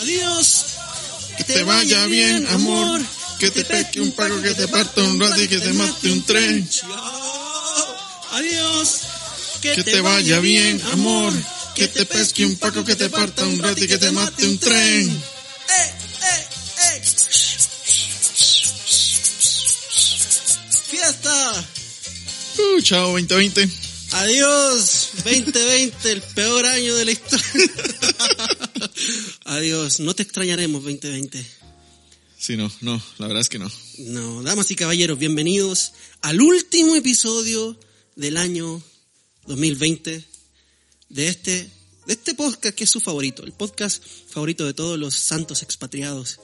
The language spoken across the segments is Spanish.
Adiós. Que te vaya bien, amor. Que te peque un pago, que te parta un rato y que te mate un tren. Adiós. Que te vaya bien, amor. Que te pesque un paco, que te parta un rato y que te mate un tren. ¡Eh, eh, eh! ¡Fiesta! Uh, chao 2020. Adiós, 2020, el peor año de la historia. Adiós, no te extrañaremos 2020. Sí, no, no, la verdad es que no. No, damas y caballeros, bienvenidos al último episodio del año 2020 de este, de este podcast que es su favorito, el podcast favorito de todos los santos expatriados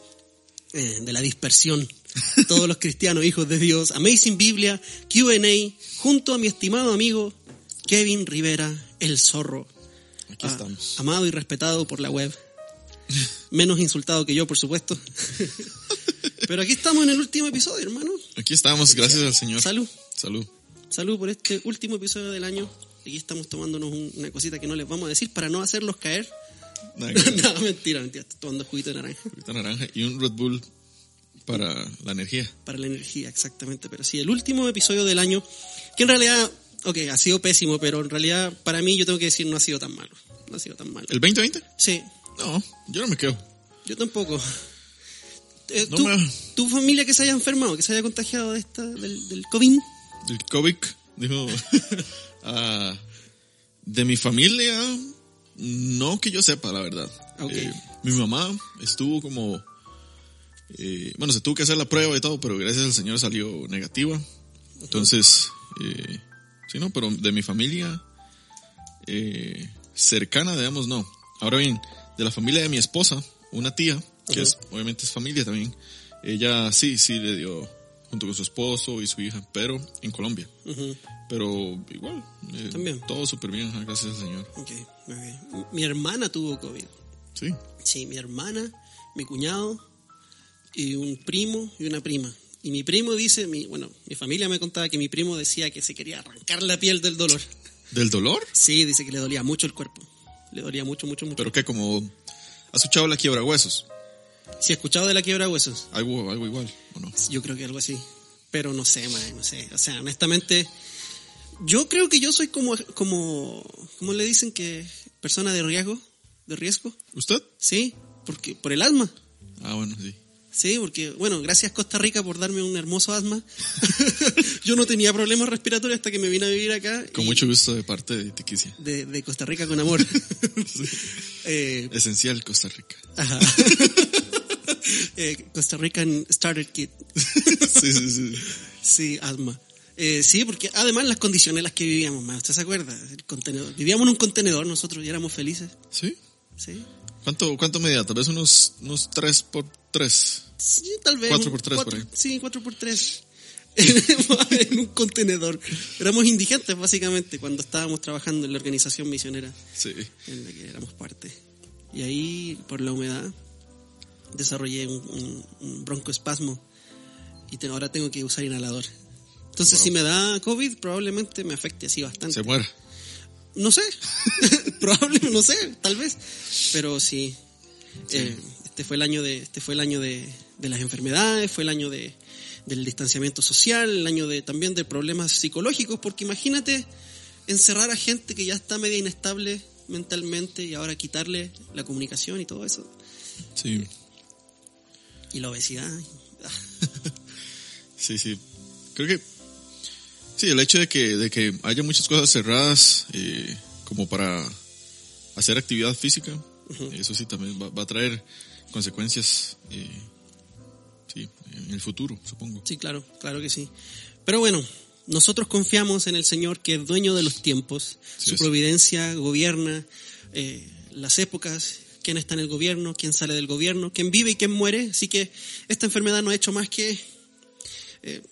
eh, de la dispersión, todos los cristianos, hijos de Dios, Amazing Biblia, QA, junto a mi estimado amigo Kevin Rivera, el zorro. Aquí Ah, estamos. amado y respetado por la web. Menos insultado que yo, por supuesto. Pero aquí estamos en el último episodio, hermano. Aquí estamos, gracias al Señor. Salud. Salud. Salud por este último episodio del año. Aquí estamos tomándonos un- una cosita que no les vamos a decir para no hacerlos caer. Nada no, mentira, mentira. Estoy tomando juguito de naranja. Juguito naranja y un Red Bull para la energía. Para la energía, exactamente. Pero sí, el último episodio del año, que en realidad, ok, ha sido pésimo, pero en realidad para mí yo tengo que decir no ha sido tan malo. No ha sido tan malo. ¿El 2020? Sí, No, yo no me quedo. yo tampoco. Eh, No ¿tu, me- ¿Tu familia que se haya enfermado, que se haya contagiado de esta, del, del COVID? El COVID, dijo. ah, de mi familia, no que yo sepa, la verdad. Ok. Eh, mi mamá estuvo como. eh, bueno, se tuvo que hacer la prueba y todo, pero gracias al Señor salió negativa. Entonces, eh, sí, no, pero de mi familia eh, cercana, digamos, no. Ahora bien, de la familia de mi esposa, una tía, que Ujú. es, obviamente es familia también, ella sí, sí le dio junto con su esposo y su hija, pero en Colombia. Ujú. Pero igual, eh, También. todo súper bien, gracias al Señor. Ok, ok. Mi hermana tuvo COVID. Sí, Sí, mi hermana, mi cuñado y un primo y una prima. Y mi primo dice, mi, bueno, mi familia me contaba que mi primo decía que se quería arrancar la piel del dolor. ¿del dolor? Sí, dice que le dolía mucho el cuerpo. Le dolía mucho, mucho, mucho. Pero que como, ¿has escuchado la quiebra huesos? Si he escuchado de la quiebra huesos, Algo, algo igual, ¿o no? yo creo que algo así. Pero no sé, man, no sé. O sea, honestamente, yo creo que yo soy como, como, ¿cómo le dicen que persona de riesgo? ¿De riesgo? ¿Usted? Sí, porque, por el asma. Ah, bueno, sí. Sí, porque, bueno, gracias Costa Rica por darme un hermoso asma. Yo no tenía problemas respiratorios hasta que me vine a vivir acá. Con mucho gusto de parte de Tiquicia. De, de Costa Rica con amor. Eh, Esencial Costa Rica. ajá. Eh, Costa Rican Starter Kit. sí, sí, sí. Sí, asma. Eh, sí, porque además las condiciones en las que vivíamos, más, ¿usted se acuerda? El contenedor. Vivíamos en un contenedor nosotros y éramos felices. ¿Sí? Sí. ¿Cuánto, cuánto medía? Tal vez unos, unos 3 por 3. Sí, tal vez. Cuatro un por tres, cuatro- por ahí. Sí, cuatro por tres. en un contenedor. Éramos indigentes, básicamente, cuando estábamos trabajando en la organización misionera Sí. en la que éramos parte. Y ahí, por la humedad, desarrollé un, un- un broncoespasmo y te- ahora tengo que usar inhalador. Entonces, Wow. si me da COVID, probablemente me afecte así bastante. Se muera. No sé, probablemente, no sé, tal vez. Pero sí, eh, este fue el año de, este fue el año de, de las enfermedades, fue el año de, del distanciamiento social, el año de también de problemas psicológicos, porque imagínate encerrar a gente que ya está media inestable mentalmente y ahora quitarle la comunicación y todo eso. Sí. Y la obesidad. Sí, sí. Creo que. Sí, el hecho de que, de que haya muchas cosas cerradas eh, como para hacer actividad física, eso sí también va, va a traer consecuencias. eh, en el futuro, supongo. Sí, claro, claro que sí. Pero bueno, nosotros confiamos en el Señor que es dueño de los tiempos. Sí, Su es. providencia gobierna eh, las épocas, quién está en el gobierno, quién sale del gobierno, quién vive y quién muere. Así que esta enfermedad no ha hecho más que eh,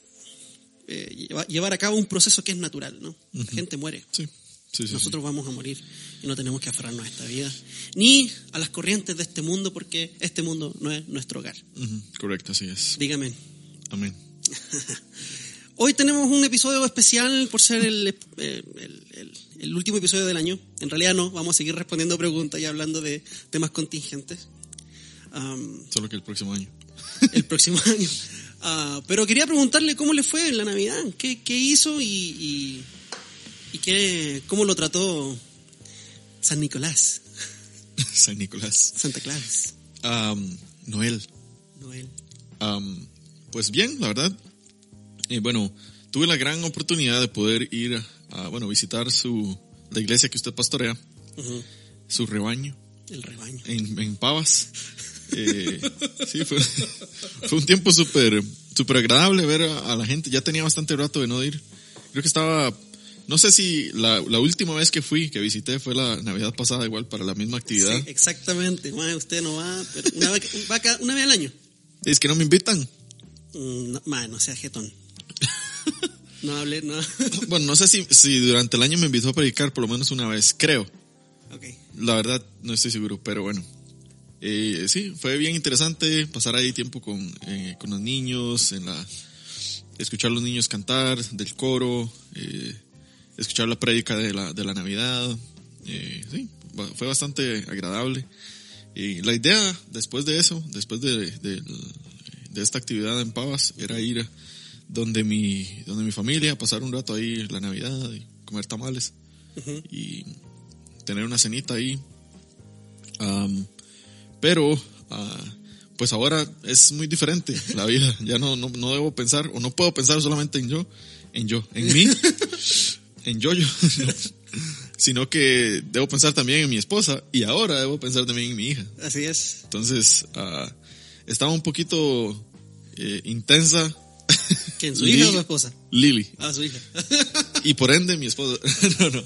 eh, lleva- llevar a cabo un proceso que es natural, ¿no? La gente muere. Sí, sí, sí. Nosotros vamos a morir y no tenemos que aferrarnos a esta vida, ni a las corrientes de este mundo, porque este mundo no es nuestro hogar. Correcto, así es. Dígame. Amén. Hoy tenemos un episodio especial por ser el, el- el- el último episodio del año. En realidad no, vamos a seguir respondiendo preguntas y hablando de temas contingentes. Solo que el próximo año. el próximo año. Ah, pero quería preguntarle cómo le fue en la Navidad, qué, qué hizo y, y, y qué, cómo lo trató San Nicolás, San Nicolás. Santa Claus, Noel. Noel. Pues bien, la verdad. Eh, bueno, tuve la gran oportunidad de poder ir a, bueno, visitar su, la iglesia que usted pastorea, su rebaño El rebaño. en, en Pavas. Eh, sí, fue, fue un tiempo súper súper agradable ver a, a la gente. Ya tenía bastante rato de no ir. Creo que estaba, no sé si la, la última vez que fui, que visité, fue la Navidad pasada, igual para la misma actividad. Sí, exactamente. Mae, usted no va, pero una vez, va cada- una vez al año. Es que no me invitan. Mm, No, no sea jetón. No hable, no. Bueno, no sé si, si durante el año me invitó a predicar por lo menos una vez, creo. Ok. La verdad, no estoy seguro, pero bueno. Eh, sí, fue bien interesante pasar ahí tiempo con, eh, con los niños, en la, escuchar a los niños cantar del coro, eh, escuchar la prédica de la, de la Navidad. Eh, sí, fue bastante agradable. Y la idea después de eso, después de, de, de esta actividad en Pavas, era ir donde mi, donde mi familia, pasar un rato ahí la Navidad y comer tamales Ujú. y tener una cenita ahí. Am, pero, ah, pues ahora es muy diferente la vida. Ya no, no, no debo pensar, o no puedo pensar solamente en yo, en yo, en mí, en no. sino que debo pensar también en mi esposa y ahora debo pensar también en mi hija. Así es. Entonces, ah, estaba un poquito eh, intensa. ¿Quién, su hija o su esposa? Lili, Ah, su hija. y por ende mi esposa. no, no.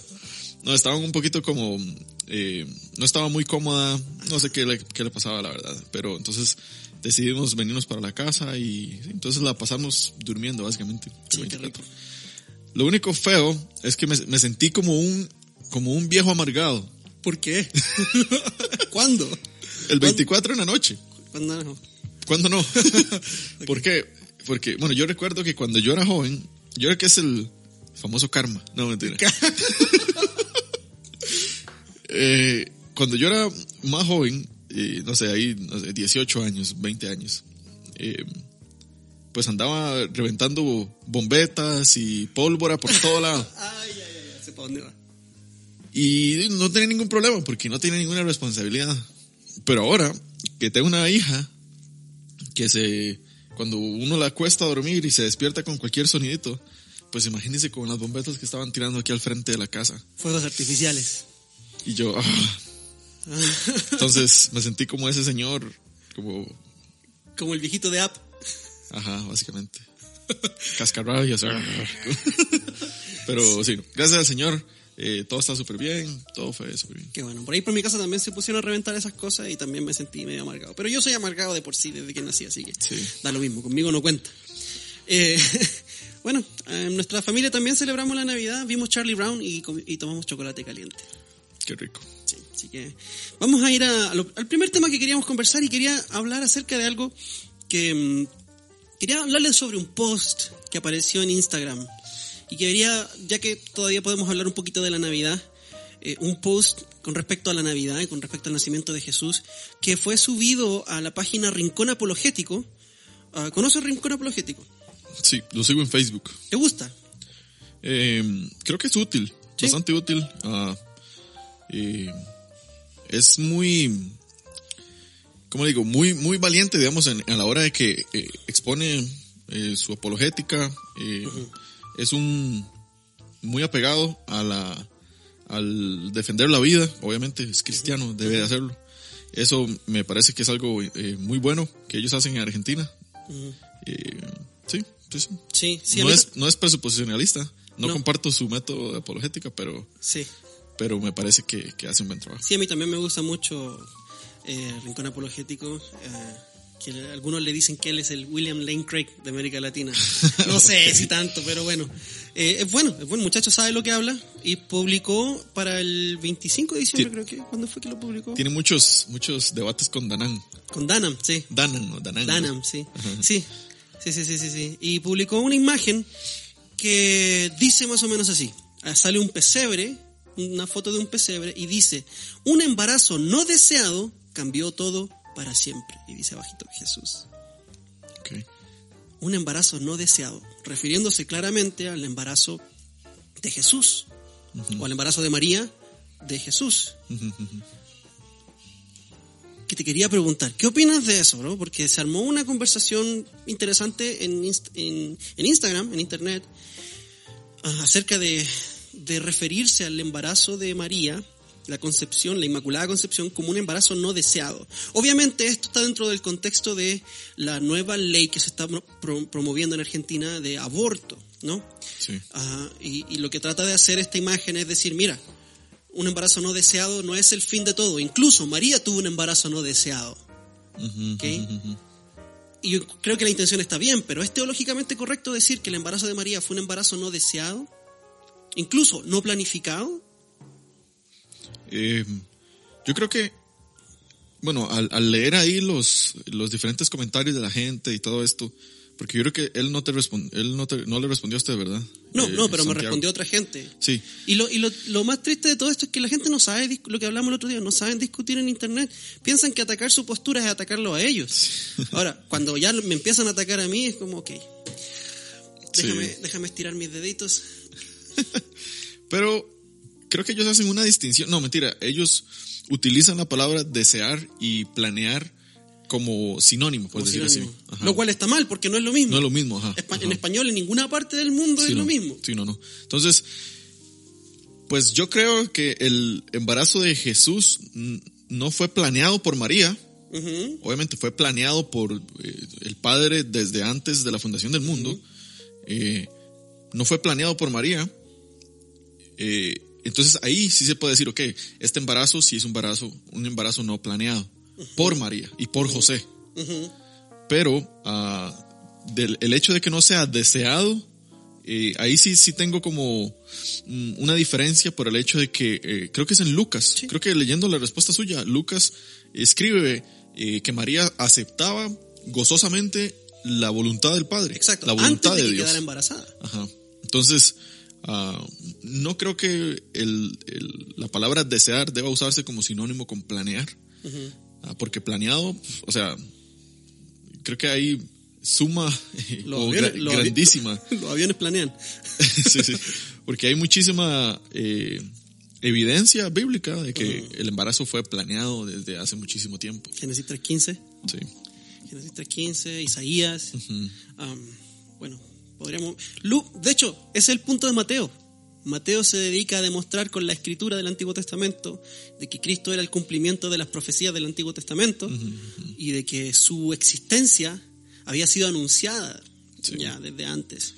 No, estaba un poquito como, eh, no estaba muy cómoda, no sé qué le, qué le pasaba la verdad, pero entonces decidimos venirnos para la casa y entonces la pasamos durmiendo básicamente. Sí, qué rico. Lo único feo es que me, me sentí como un, como un viejo amargado. ¿Por qué? ¿Cuándo? El 24 en la noche. ¿Cuándo no? ¿Cuándo no? ¿Por qué? Porque, bueno, yo recuerdo que cuando yo era joven, yo creo que es el famoso karma. No, mentira. Eh, cuando yo era más joven, eh, no sé, ahí, no sé, 18 años, 20 años, eh, pues andaba reventando bombetas y pólvora por todo lado. Ay, ay, ay, para dónde va. Y no tenía ningún problema porque no tenía ninguna responsabilidad. Pero ahora que tengo una hija que se, cuando uno la acuesta a dormir y se despierta con cualquier sonidito, pues imagínense con las bombetas que estaban tirando aquí al frente de la casa. Fuegos artificiales. Y yo, ah. entonces me sentí como ese señor, como, Como el viejito de App. Ajá, básicamente. Cascarrabias. Pero sí, gracias al Señor, eh, todo está súper bien, todo fue súper bien. Que bueno, por ahí por mi casa también se pusieron a reventar esas cosas y también me sentí medio amargado. Pero yo soy amargado de por sí desde que nací, así que Sí. da lo mismo, conmigo no cuenta. Eh, bueno, en nuestra familia también celebramos la Navidad, vimos Charlie Brown y, y tomamos chocolate caliente. Qué rico. Sí, así que vamos a ir a- a lo- al primer tema que queríamos conversar y quería hablar acerca de algo que mm, quería hablarles sobre un post que apareció en Instagram y que quería, ya que todavía podemos hablar un poquito de la Navidad, eh, un post con respecto a la Navidad y con respecto al nacimiento de Jesús que fue subido a la página Rincón Apologético. ¿Conoces Rincón Apologético? Sí, lo sigo en Facebook. ¿Te gusta? Eh, creo que es útil, Sí. bastante útil. Ah, eh, es muy, ¿cómo digo? Muy, muy valiente, digamos, en, a la hora de que eh, expone eh, su apologética. eh, Es un muy apegado a la, al defender la vida, obviamente es cristiano, debe de hacerlo. Eso me parece que es algo eh, muy bueno que ellos hacen en Argentina. Eh, sí, sí, sí. Sí, sí, a no, es, no es presuposicionalista, no, No. comparto su método de apologética, pero, sí. pero me parece que, que hace un buen trabajo. Sí, a mí también me gusta mucho eh, Rincón Apologético. eh, que le- algunos le dicen que él es el William Lane Craig de América Latina. No sé si tanto, pero bueno. Eh, es bueno, es buen muchacho, sabe lo que habla. Y publicó para el 25 de diciembre, creo que. ¿Cuándo fue que lo publicó? Tiene muchos, muchos debates con Danan. Con Danam, sí. Danan, no, Danan. Danam, sí. Sí. Sí, sí, sí, sí, sí. Y publicó una imagen que dice más o menos así. Ah, Sale un pesebre, una foto de un pesebre, y dice, un embarazo no deseado cambió todo para siempre. Y dice abajito Jesús. Un embarazo no deseado, refiriéndose claramente al embarazo de Jesús, o al embarazo de María de Jesús. que te quería preguntar, ¿qué opinas de eso, bro? Porque se armó una conversación interesante en, Inst- en- en Instagram, en Internet, ah, acerca de, de referirse al embarazo de María, la concepción, la Inmaculada Concepción, como un embarazo no deseado. Obviamente esto está dentro del contexto de la nueva ley que se está pro- pro- promoviendo en Argentina de aborto, ¿no? Sí. Ajá, y, y lo que trata de hacer esta imagen es decir, mira, un embarazo no deseado no es el fin de todo. Incluso María tuvo un embarazo no deseado. Ujú. Y yo creo que la intención está bien, pero ¿es teológicamente correcto decir que el embarazo de María fue un embarazo no deseado? Incluso no planificado. Eh, yo creo que, bueno, al, al leer ahí los, los diferentes comentarios de la gente y todo esto, porque yo creo que él no te respon- él no, te- no le respondió a usted, ¿verdad? No, Eh, no, pero me Santiago. respondió otra gente. Sí, Y, lo, y lo, lo más triste de todo esto es que la gente no sabe, lo que hablamos el otro día, no saben discutir en Internet. Piensan que atacar su postura es atacarlo a ellos. Ahora, cuando ya me empiezan a atacar a mí, es como, ok, déjame, Sí. déjame estirar mis deditos. pero creo que ellos hacen una distinción. No, mentira, ellos utilizan la palabra desear y planear como sinónimo, por decirlo así. Ajá. Lo cual está mal, porque no es lo mismo. no es lo mismo, ajá. Espa- ajá. En español, en ninguna parte del mundo Sí, es lo mismo. Sí, no, no. Entonces, pues yo creo que el embarazo de Jesús no fue planeado por María, obviamente fue planeado por eh, el Padre desde antes de la fundación del mundo, Eh, no fue planeado por María, Eh, entonces ahí sí se puede decir, ok, este embarazo sí es un embarazo, un embarazo no planeado por María y por José, pero del, el hecho de que no sea deseado, eh, ahí sí, sí tengo como mm, una diferencia por el hecho de que eh, creo que es en Lucas, Sí. creo que leyendo la respuesta suya, Lucas escribe eh, que María aceptaba gozosamente la voluntad del Padre, Exacto. la Antes voluntad de de, que Dios. embarazada. Ajá. Entonces, ah, no creo que el- el- la palabra desear deba usarse como sinónimo con planear, Ujú. Ah, porque planeado, o sea, creo que hay suma Los o aviones- gra- los grandísima, Los aviones planean. Sí, sí. porque hay muchísima eh, evidencia bíblica de que el embarazo fue planeado desde hace muchísimo tiempo. Génesis 3.15. Sí. Génesis 3.15, Isaías. Ujú. Am, bueno, podríamos... Lu- de hecho, ese es el punto de Mateo. Mateo se dedica a demostrar con la escritura del Antiguo Testamento de que Cristo era el cumplimiento de las profecías del Antiguo Testamento y de que su existencia había sido anunciada Sí. ya desde antes.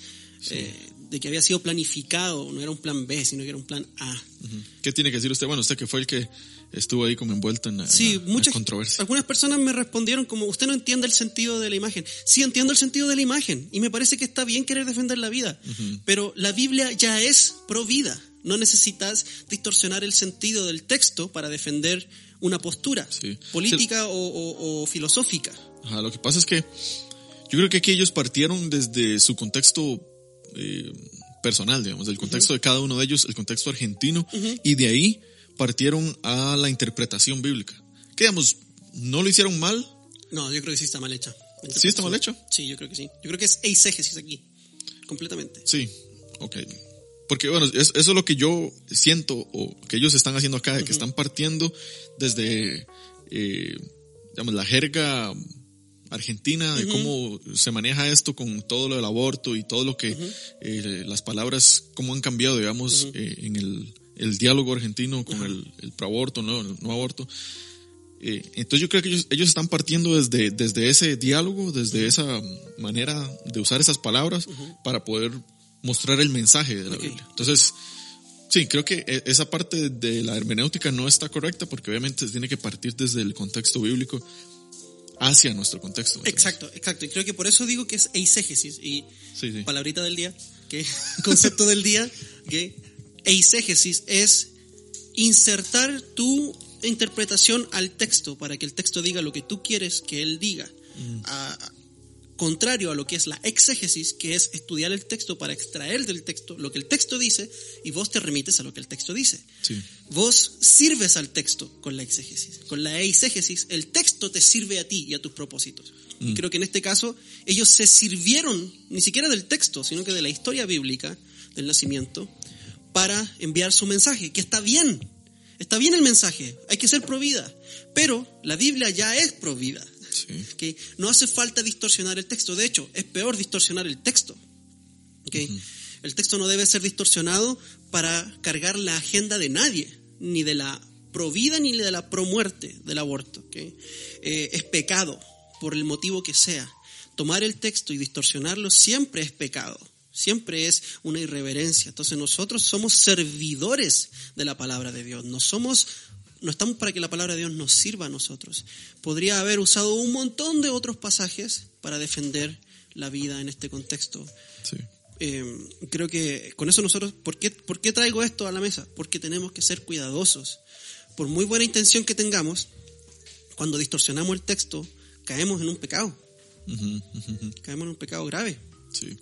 Eh, de que había sido planificado, no era un plan B, sino que era un plan A. ¿Qué tiene que decir usted? Bueno, usted que fue el que estuvo ahí como envuelto en la, Sí, la- la muchas, controversia. algunas personas me respondieron como, usted no entiende el sentido de la imagen. Sí, entiendo el sentido de la imagen y me parece que está bien querer defender la vida, pero la Biblia ya es pro vida. No necesitas distorsionar el sentido del texto para defender una postura Sí. política o, o- o filosófica. Ajá, lo que pasa es que yo creo que aquí ellos partieron desde su contexto eh, personal, digamos, del contexto de cada uno de ellos, el contexto argentino, y de ahí partieron a la interpretación bíblica. Que digamos, no lo hicieron mal, No, yo creo que sí está mal hecha. ¿Sí está mal hecho? Sí, yo creo que sí. Yo creo que es eisegesis aquí, completamente. sí, ok. Porque bueno, es- eso es lo que yo siento o que ellos están haciendo acá, de que están partiendo desde, eh, digamos, la jerga argentina, de cómo se maneja esto con todo lo del aborto y todo lo que eh, las palabras, cómo han cambiado, digamos, eh, en el, el diálogo argentino con el, el proaborto, no, el no aborto. Eh, entonces yo creo que ellos, ellos están partiendo desde, desde ese diálogo, desde esa manera de usar esas palabras para poder mostrar el mensaje de la Ok. Biblia. Entonces, sí, creo que e- esa parte de la hermenéutica no está correcta porque obviamente se tiene que partir desde el contexto bíblico hacia nuestro contexto. Exacto, exacto. Y creo que por eso digo que es eisegesis. Y Sí, sí. palabrita del día, que concepto del día, que eisegesis es insertar tu interpretación al texto para que el texto diga lo que tú quieres que él diga. Mm. A- contrario a lo que es la exégesis, que es estudiar el texto para extraer del texto lo que el texto dice y vos te remites a lo que el texto dice. Sí. Vos sirves al texto con la exégesis. Con la exégesis, el texto te sirve a ti y a tus propósitos. Y creo que en este caso ellos se sirvieron ni siquiera del texto, sino que de la historia bíblica del nacimiento para enviar su mensaje, que está bien. Está bien el mensaje, hay que ser provida, pero la Biblia ya es provida. Sí. No hace falta distorsionar el texto. De hecho, es peor distorsionar el texto. ¿ok? El texto no debe ser distorsionado para cargar la agenda de nadie, ni de la provida ni de la promuerte del aborto. ¿ok? Eh, es pecado, por el motivo que sea. Tomar el texto y distorsionarlo siempre es pecado. Siempre es una irreverencia. Entonces nosotros somos servidores de la palabra de Dios. No somos no estamos para que la palabra de Dios nos sirva a nosotros. Podría haber usado un montón de otros pasajes para defender la vida en este contexto. Sí. Eh, creo que con eso nosotros, ¿por qué, ¿por qué traigo esto a la mesa? Porque tenemos que ser cuidadosos. Por muy buena intención que tengamos, cuando distorsionamos el texto, caemos en un pecado. Caemos en un pecado grave. Sí.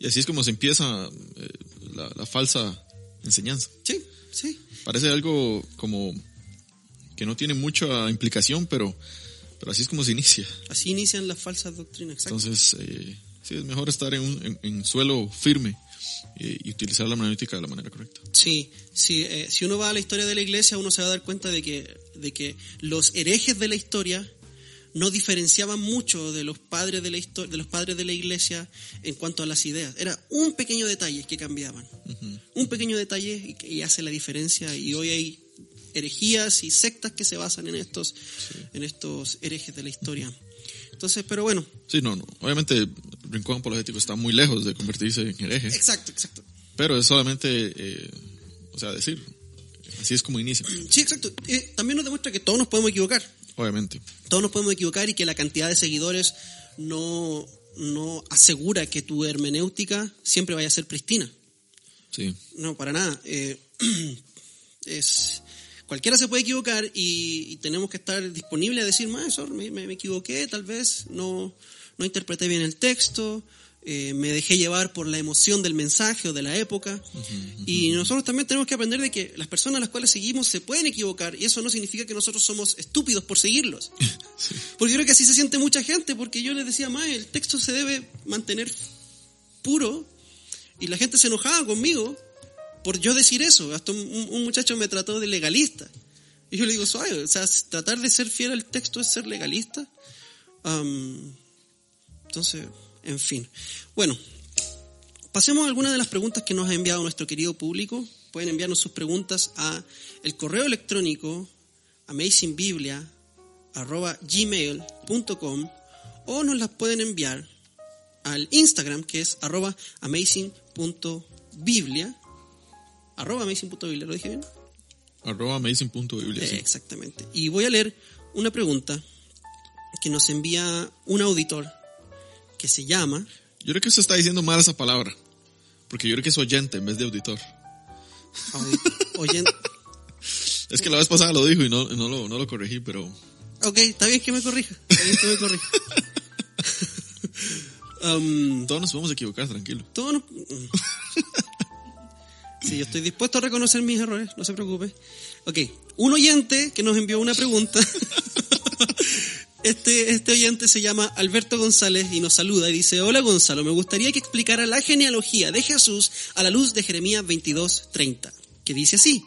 Y así es como se empieza eh, la, la falsa enseñanza. Sí, sí. Parece algo como que no tiene mucha implicación, pero, pero así es como se inicia. Así inician las falsas doctrinas. Exacto. Entonces, eh, sí, es mejor estar en, un, en, en suelo firme eh, y utilizar la hermenéutica de la manera correcta. Sí, sí eh, si uno va a la historia de la iglesia, uno se va a dar cuenta de que, de que los herejes de la historia no diferenciaban mucho de los padres de la histo- de los padres de la iglesia en cuanto a las ideas. Era un pequeño detalle que cambiaban. Un pequeño detalle y, hace la diferencia. Y hoy hay herejías y sectas que se basan en estos, en estos herejes de la historia. Entonces, pero bueno, Sí, no, no. Obviamente, Rincón Apologético está muy lejos de convertirse en hereje, exacto, exacto. pero es solamente, eh, o sea, decir, así es como inicia, Sí, exacto. Eh, también nos demuestra que todos nos podemos equivocar. Obviamente. Todos nos podemos equivocar y que la cantidad de seguidores no, no asegura que tu hermenéutica siempre vaya a ser pristina. Sí, No, para nada. Eh, es, cualquiera se puede equivocar y, y tenemos que estar disponibles a decir, maestro, me, me- me equivoqué, tal vez no, no interpreté bien el texto, eh, me dejé llevar por la emoción del mensaje o de la época. Y nosotros también tenemos que aprender de que las personas a las cuales seguimos se pueden equivocar y eso no significa que nosotros somos estúpidos por seguirlos. Porque yo creo que así se siente mucha gente, porque yo les decía, más el texto se debe mantener puro y la gente se enojaba conmigo por yo decir eso. Hasta un, un muchacho me trató de legalista. Y yo le digo, suave, o sea, tratar de ser fiel al texto es ser legalista. Am, entonces, en fin. Bueno, pasemos a algunas de las preguntas que nos ha enviado nuestro querido público. Pueden enviarnos sus preguntas a el correo electrónico amazingbiblia@gmail.com o nos las pueden enviar al Instagram que es arroba amazing.biblia arroba amazing.biblia, ¿lo dije bien? arroba amazing.biblia. sí. Eh, exactamente. Y voy a leer una pregunta que nos envía un auditor que se llama Yo creo que usted está diciendo mal esa palabra, porque yo creo que es oyente en vez de auditor. audi- oyen- Es que la vez pasada lo dijo y no, no, lo, no lo corregí, pero Ok, está bien que me corrija. Está bien que me corrija. Um, todos nos podemos equivocar, tranquilo. todo no- Sí, yo estoy dispuesto a reconocer mis errores, no se preocupe. Ok, un oyente que nos envió una pregunta. Este, este oyente se llama Alberto González y nos saluda y dice, hola Gonzalo, me gustaría que explicara la genealogía de Jesús a la luz de Jeremías 22.30, que dice así.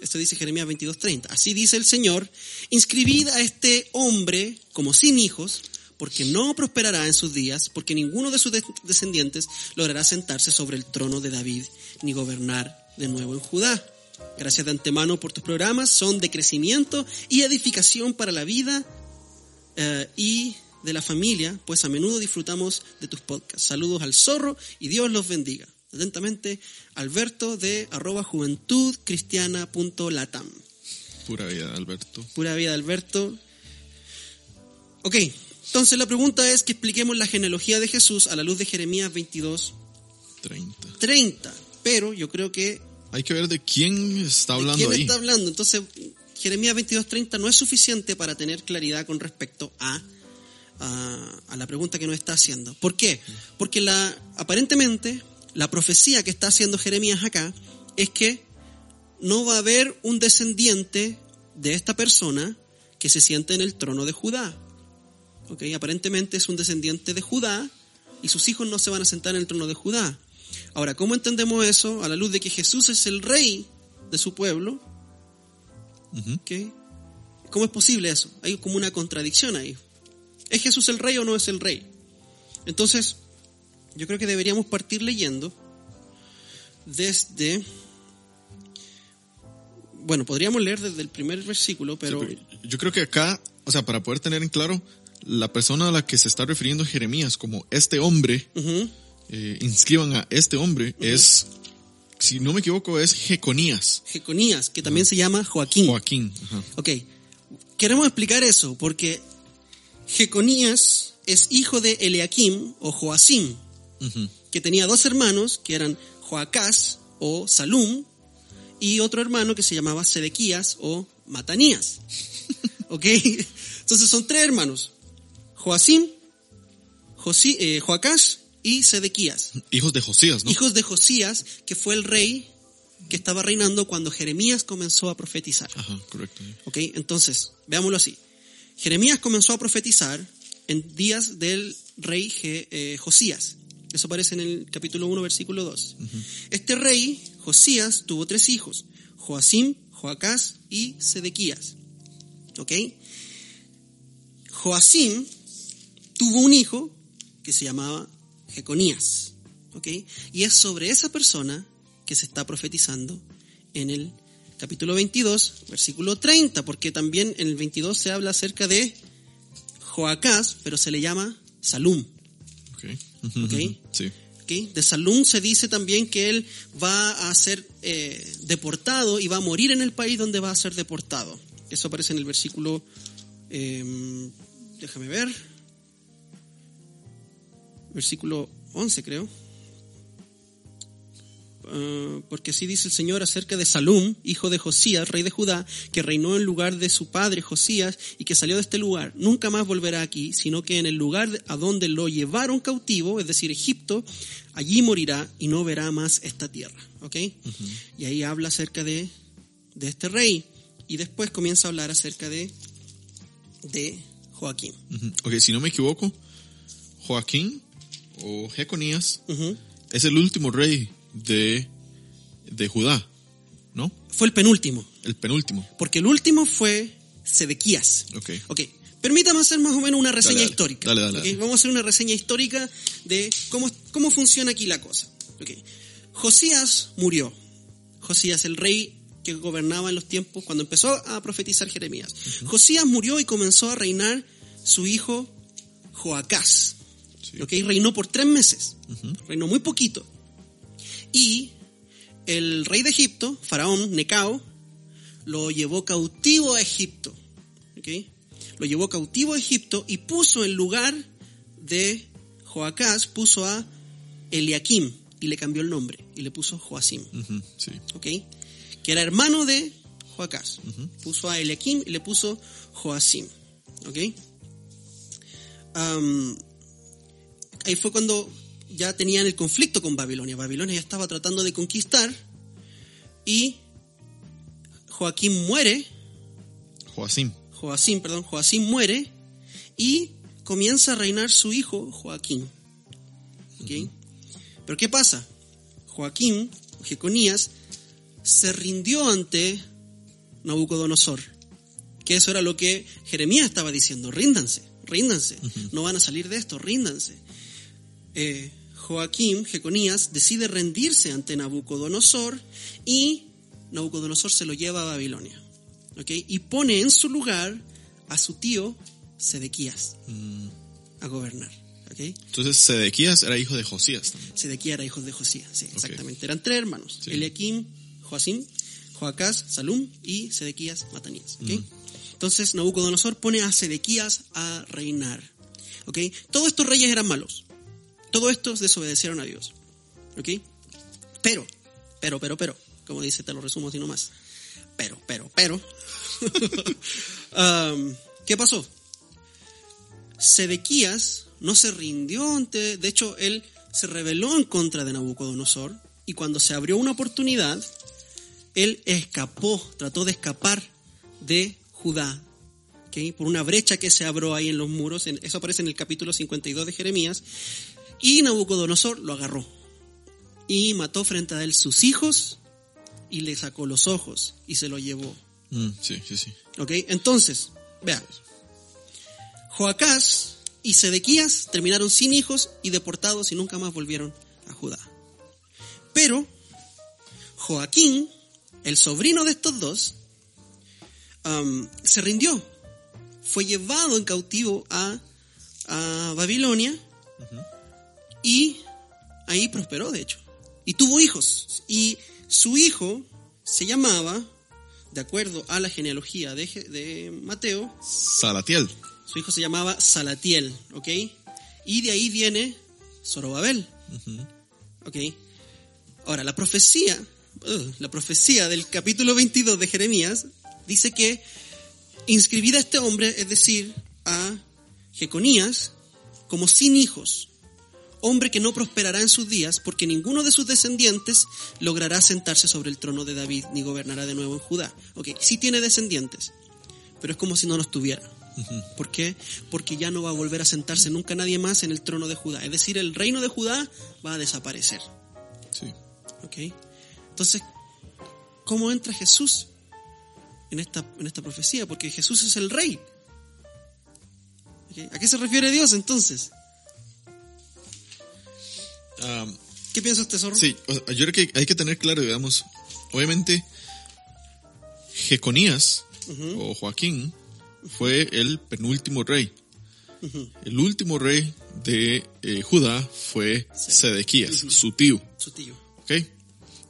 Esto dice Jeremías 22.30. Así dice el Señor, inscribid a este hombre como sin hijos, porque no prosperará en sus días, porque ninguno de sus de- descendientes logrará sentarse sobre el trono de David, ni gobernar de nuevo en Judá. Gracias de antemano por tus programas, son de crecimiento y edificación para la vida eh, y de la familia, pues a menudo disfrutamos de tus podcasts. Saludos al zorro y Dios los bendiga. Atentamente, Alberto de arroba juventudcristiana.latam. Pura vida, Alberto. Pura vida, Alberto. Ok, entonces la pregunta es que expliquemos la genealogía de Jesús a la luz de Jeremías 22, 30. 30. Pero yo creo que Hay que ver de quién está ¿De hablando quién ahí. está hablando? Entonces, Jeremías 22.30 no es suficiente para tener claridad con respecto a a, la pregunta que nos está haciendo. ¿Por qué? Porque la, aparentemente la profecía que está haciendo Jeremías acá es que no va a haber un descendiente de esta persona que se siente en el trono de Judá. ¿Ok? Aparentemente es un descendiente de Judá y sus hijos no se van a sentar en el trono de Judá. Ahora, ¿cómo entendemos eso a la luz de que Jesús es el rey de su pueblo? Ujú. ¿Ok? ¿Cómo es posible eso? Hay como una contradicción ahí. ¿Es Jesús el rey o no es el rey? Entonces, yo creo que deberíamos partir leyendo desde... Bueno, podríamos leer desde el primer versículo, pero... Sí, pero yo creo que acá, o sea, para poder tener en claro, la persona a la que se está refiriendo Jeremías como este hombre, eh, inscriban a este hombre, es, si no me equivoco, es Jeconías, Jeconías, que también se llama Joaquín. Joaquín. Ajá. Ok, queremos explicar eso porque Jeconías es hijo de Eliakim o Joacim, que tenía dos hermanos que eran Joacás o Salum y otro hermano que se llamaba Sedequías o Matanías. ¿Ok? Entonces son tres hermanos, Joacim, eh, Joacás y Sedequías, Hijos de Josías, ¿no? hijos de Josías, que fue el rey que estaba reinando cuando Jeremías comenzó a profetizar. Ajá, correcto. ¿Ok? Entonces, veámoslo así. Jeremías comenzó a profetizar en días del rey Je- eh, Josías. Eso aparece en el capítulo 1, versículo 2. Este rey, Josías, tuvo tres hijos, Joacim, Joacás y Sedequías. ¿Ok? Joacim tuvo un hijo que se llamaba Jeconías. ¿Ok? Y es sobre esa persona que se está profetizando en el capítulo 22, versículo 30, porque también en el 22 se habla acerca de Joacás, pero se le llama Salum. Ok. Ujú, Ok. ujú. Sí. De Salum se dice también que él va a ser eh, deportado y va a morir en el país donde va a ser deportado. Eso aparece en el versículo, eh, déjame ver, versículo 11 creo. Ah, porque así dice el Señor acerca de Salum, hijo de Josías, rey de Judá, que reinó en lugar de su padre Josías y que salió de este lugar. Nunca más volverá aquí, sino que en el lugar a donde lo llevaron cautivo, es decir, Egipto, allí morirá y no verá más esta tierra. ¿Ok? Y ahí habla acerca de, de este rey. Y después comienza a hablar acerca de, de Joaquín. Ujú. Ok, si no me equivoco, Joaquín o Jeconías es el último rey de, de Judá, ¿no? Fue el penúltimo, El penúltimo. porque el último fue Sedequías. Ok. Ok, permítame hacer más o menos una reseña Dale, dale. histórica. Dale. Vamos a hacer una reseña histórica de cómo, cómo funciona aquí la cosa. Ok, Josías murió. Josías, el rey que gobernaba en los tiempos cuando empezó a profetizar Jeremías. Josías murió y comenzó a reinar su hijo Joacás. Sí. Reinó por tres meses. Reinó muy poquito. Y el rey de Egipto, Faraón, Necao, lo llevó cautivo a Egipto. Lo llevó cautivo a Egipto y puso en lugar de Joacás, puso a Eliakim y le cambió el nombre y le puso Joacim. Sí. ¿ok? Que era hermano de Joacás. Puso a Eliakim y le puso Joacim. ¿ok? Am, ahí fue cuando ya tenían el conflicto con Babilonia. Babilonia ya estaba tratando de conquistar y Joaquín muere, Joacim. Joacim, perdón, Joacim muere y comienza a reinar su hijo Joaquín. ¿Ok? Pero ¿qué pasa? Joaquín, Jeconías, se rindió ante Nabucodonosor. Que eso era lo que Jeremías estaba diciendo, ríndanse, ríndanse, no van a salir de esto, ríndanse. Eh, Joaquín, Jeconías, decide rendirse ante Nabucodonosor y Nabucodonosor se lo lleva a Babilonia. ¿ok? Y pone en su lugar a su tío Sedequías a gobernar. ¿ok? Entonces Sedequías era hijo de Josías también. Sedequías era hijo de Josías, sí, exactamente. Eran tres hermanos, Sí. Eliakim, Joacim, Joacás, Salum y Sedequías, Matanías. ¿ok? Entonces Nabucodonosor pone a Sedequías a reinar. ¿ok? Todos estos reyes eran malos. Todos estos desobedecieron a Dios. ¿ok? Pero, pero, pero, pero, como dice, te lo resumo así nomás. Pero, pero, pero. Am, ¿Qué pasó? Sedequías no se rindió ante, de hecho, él se rebeló en contra de Nabucodonosor y cuando se abrió una oportunidad, él escapó, trató de escapar de Judá, ¿ok? por una brecha que se abrió ahí en los muros, eso aparece en el capítulo 52 de Jeremías, y Nabucodonosor lo agarró y mató frente a él sus hijos y le sacó los ojos y se lo llevó. Mm, sí, sí, sí. ¿Ok? Entonces, veamos. Joacás y Sedequías terminaron sin hijos y deportados y nunca más volvieron a Judá. Pero Joaquín, el sobrino de estos dos, se rindió. Fue llevado en cautivo a, a Babilonia y ahí prosperó, de hecho. Y tuvo hijos. Y su hijo se llamaba, de acuerdo a la genealogía de, de Mateo, Salatiel. su hijo se llamaba Salatiel, ¿ok? Y de ahí viene Zorobabel, ¿ok? Ahora, la profecía, la profecía del capítulo 22 de Jeremías dice que inscribida a este hombre, es decir, a Jeconías, como sin hijos, hombre que no prosperará en sus días, porque ninguno de sus descendientes logrará sentarse sobre el trono de David, ni gobernará de nuevo en Judá. Ok, sí tiene descendientes, pero es como si no los tuviera. ¿Por qué? Porque ya no va a volver a sentarse nunca nadie más en el trono de Judá. Es decir, el reino de Judá va a desaparecer. Sí. ¿Ok? Entonces, ¿cómo entra Jesús en esta, en esta profecía? Porque Jesús es el rey. ¿A qué se refiere Dios entonces? ¿Qué piensa usted, Zorro? sí, o sea, yo creo que hay que tener claro, digamos, obviamente, Jeconías o Joaquín fue el penúltimo rey. El último rey de eh, Judá fue Sedequías, su tío. Su tío. ¿ok?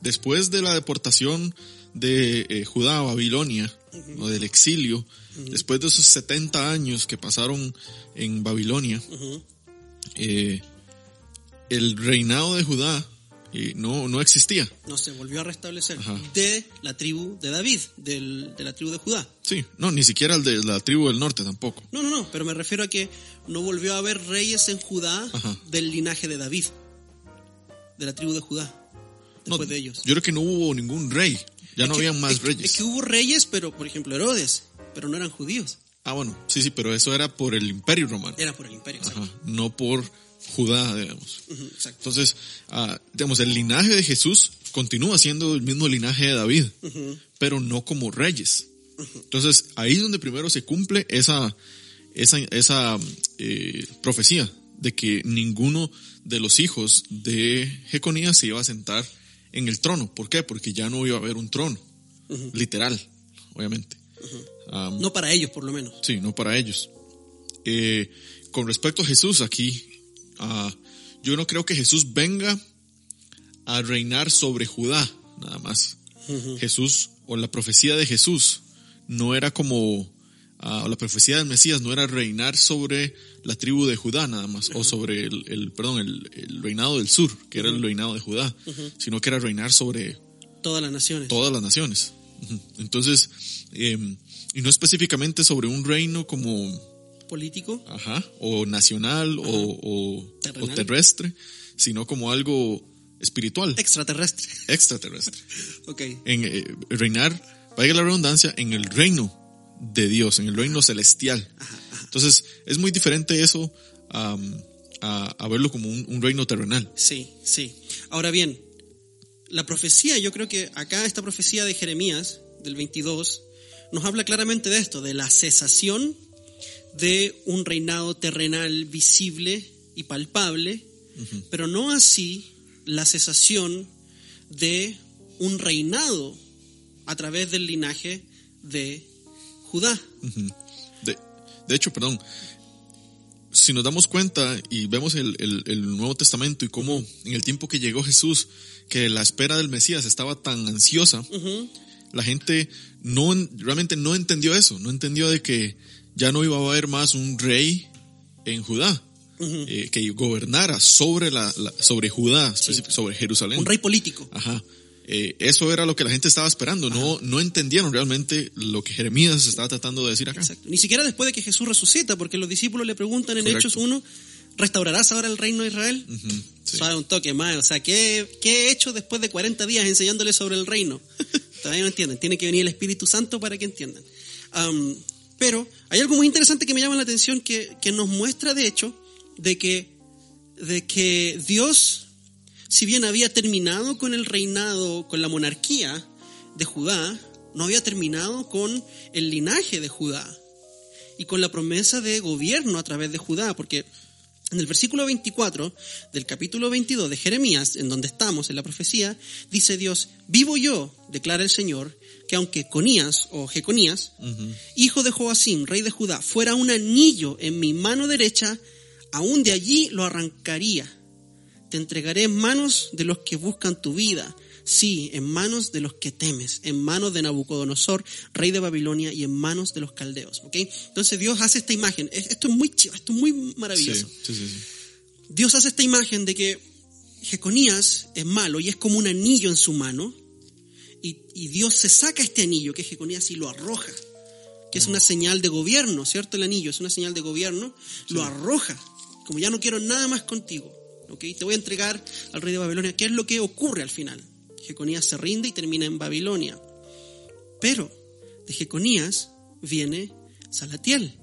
Después de la deportación de eh, Judá a Babilonia, o del exilio, después de esos 70 años que pasaron en Babilonia, eh, el reinado de Judá eh, no, no existía. No se volvió a restablecer. Ajá. De la tribu de David, del- de la tribu de Judá. Sí, no, ni siquiera el de la tribu del norte tampoco. No, no, no, pero me refiero a que no volvió a haber reyes en Judá Ajá. del linaje de David, de la tribu de Judá, No, después de ellos. Yo creo que no hubo ningún rey, ya no Es habían más es que- reyes. Es que hubo reyes, pero por ejemplo Herodes, pero no eran judíos, Ah, bueno, sí, sí, pero eso era por el imperio romano. era por el imperio. Ajá, no por Judá, digamos. Exacto. Entonces, ah, digamos, el linaje de Jesús continúa siendo el mismo linaje de David, pero no como reyes. Entonces, ahí es donde primero se cumple esa, esa, esa eh, profecía de que ninguno de los hijos de Jeconías se iba a sentar en el trono. ¿Por qué? Porque ya no iba a haber un trono, literal, obviamente. No para ellos, por lo menos. Sí, no para ellos. Eh, con respecto a Jesús aquí, ah, yo no creo que Jesús venga a reinar sobre Judá, nada más. Jesús, o la profecía de Jesús, no era como, ah, o la profecía del Mesías no era reinar sobre la tribu de Judá nada más, o sobre el, el- perdón, el, el reinado del sur, que era el reinado de Judá, sino que era reinar sobre Todas las naciones. todas las naciones. Entonces, eh, y no específicamente sobre un reino como, Político. ajá, o nacional o, o- terrestre, sino como algo espiritual, Extraterrestre. extraterrestre. ok. En eh, reinar, vaya la redundancia, en el reino de Dios, en el reino celestial. Entonces, es muy diferente eso a, a verlo como un, un reino terrenal. Sí, sí. Ahora bien, la profecía, yo creo que acá esta profecía de Jeremías, del 22, nos habla claramente de esto, de la cesación de un reinado terrenal visible y palpable, pero no así la cesación de un reinado a través del linaje de Judá. De, de hecho, perdón, si nos damos cuenta y vemos el, el- el Nuevo Testamento y cómo en el tiempo que llegó Jesús, que la espera del Mesías estaba tan ansiosa, la gente no en- realmente no entendió eso, no entendió de que ya no iba a haber más un rey en Judá. eh, que gobernara sobre la, la- sobre Judá, sobre Jerusalén. Un rey político. Ajá. eh, eso era lo que la gente estaba esperando. No, no entendieron realmente lo que Jeremías estaba tratando de decir acá. Exacto. Ni siquiera después de que Jesús resucita, porque los discípulos le preguntan en Correcto. Hechos 1, ¿restaurarás ahora el reino de Israel? Sí. Suave un toque más. O sea, ¿qué, ¿qué he hecho después de 40 días enseñándoles sobre el reino? Todavía no entienden. Tiene que venir el Espíritu Santo para que entiendan. Am, pero hay algo muy interesante que me llama la atención que, que nos muestra, de hecho, de que, de que Dios, si bien había terminado con el reinado, con la monarquía de Judá, no había terminado con el linaje de Judá y con la promesa de gobierno a través de Judá, porque en el versículo 24 del capítulo 22 de Jeremías, en donde estamos en la profecía, dice Dios, vivo yo, declara el Señor, que aunque Conías o Jeconías, hijo de Joacim, rey de Judá, fuera un anillo en mi mano derecha, aún de allí lo arrancaría. Te entregaré en manos de los que buscan tu vida, sí, en manos de los que temes, en manos de Nabucodonosor, rey de Babilonia, y en manos de los caldeos. ¿ok? Entonces Dios hace esta imagen. Es- Esto es muy chiva, esto es muy maravilloso. sí, sí, sí. Dios hace esta imagen de que Jeconías es malo y es como un anillo en su mano. Y, y Dios se saca este anillo que es Jeconías y lo arroja. Que es una señal de gobierno, ¿cierto? El anillo es una señal de gobierno. Lo arroja. Como ya no quiero nada más contigo. ¿ok? Te voy a entregar al rey de Babilonia. ¿Qué es lo que ocurre al final? Jeconías se rinde y termina en Babilonia. Pero de Jeconías viene Salatiel.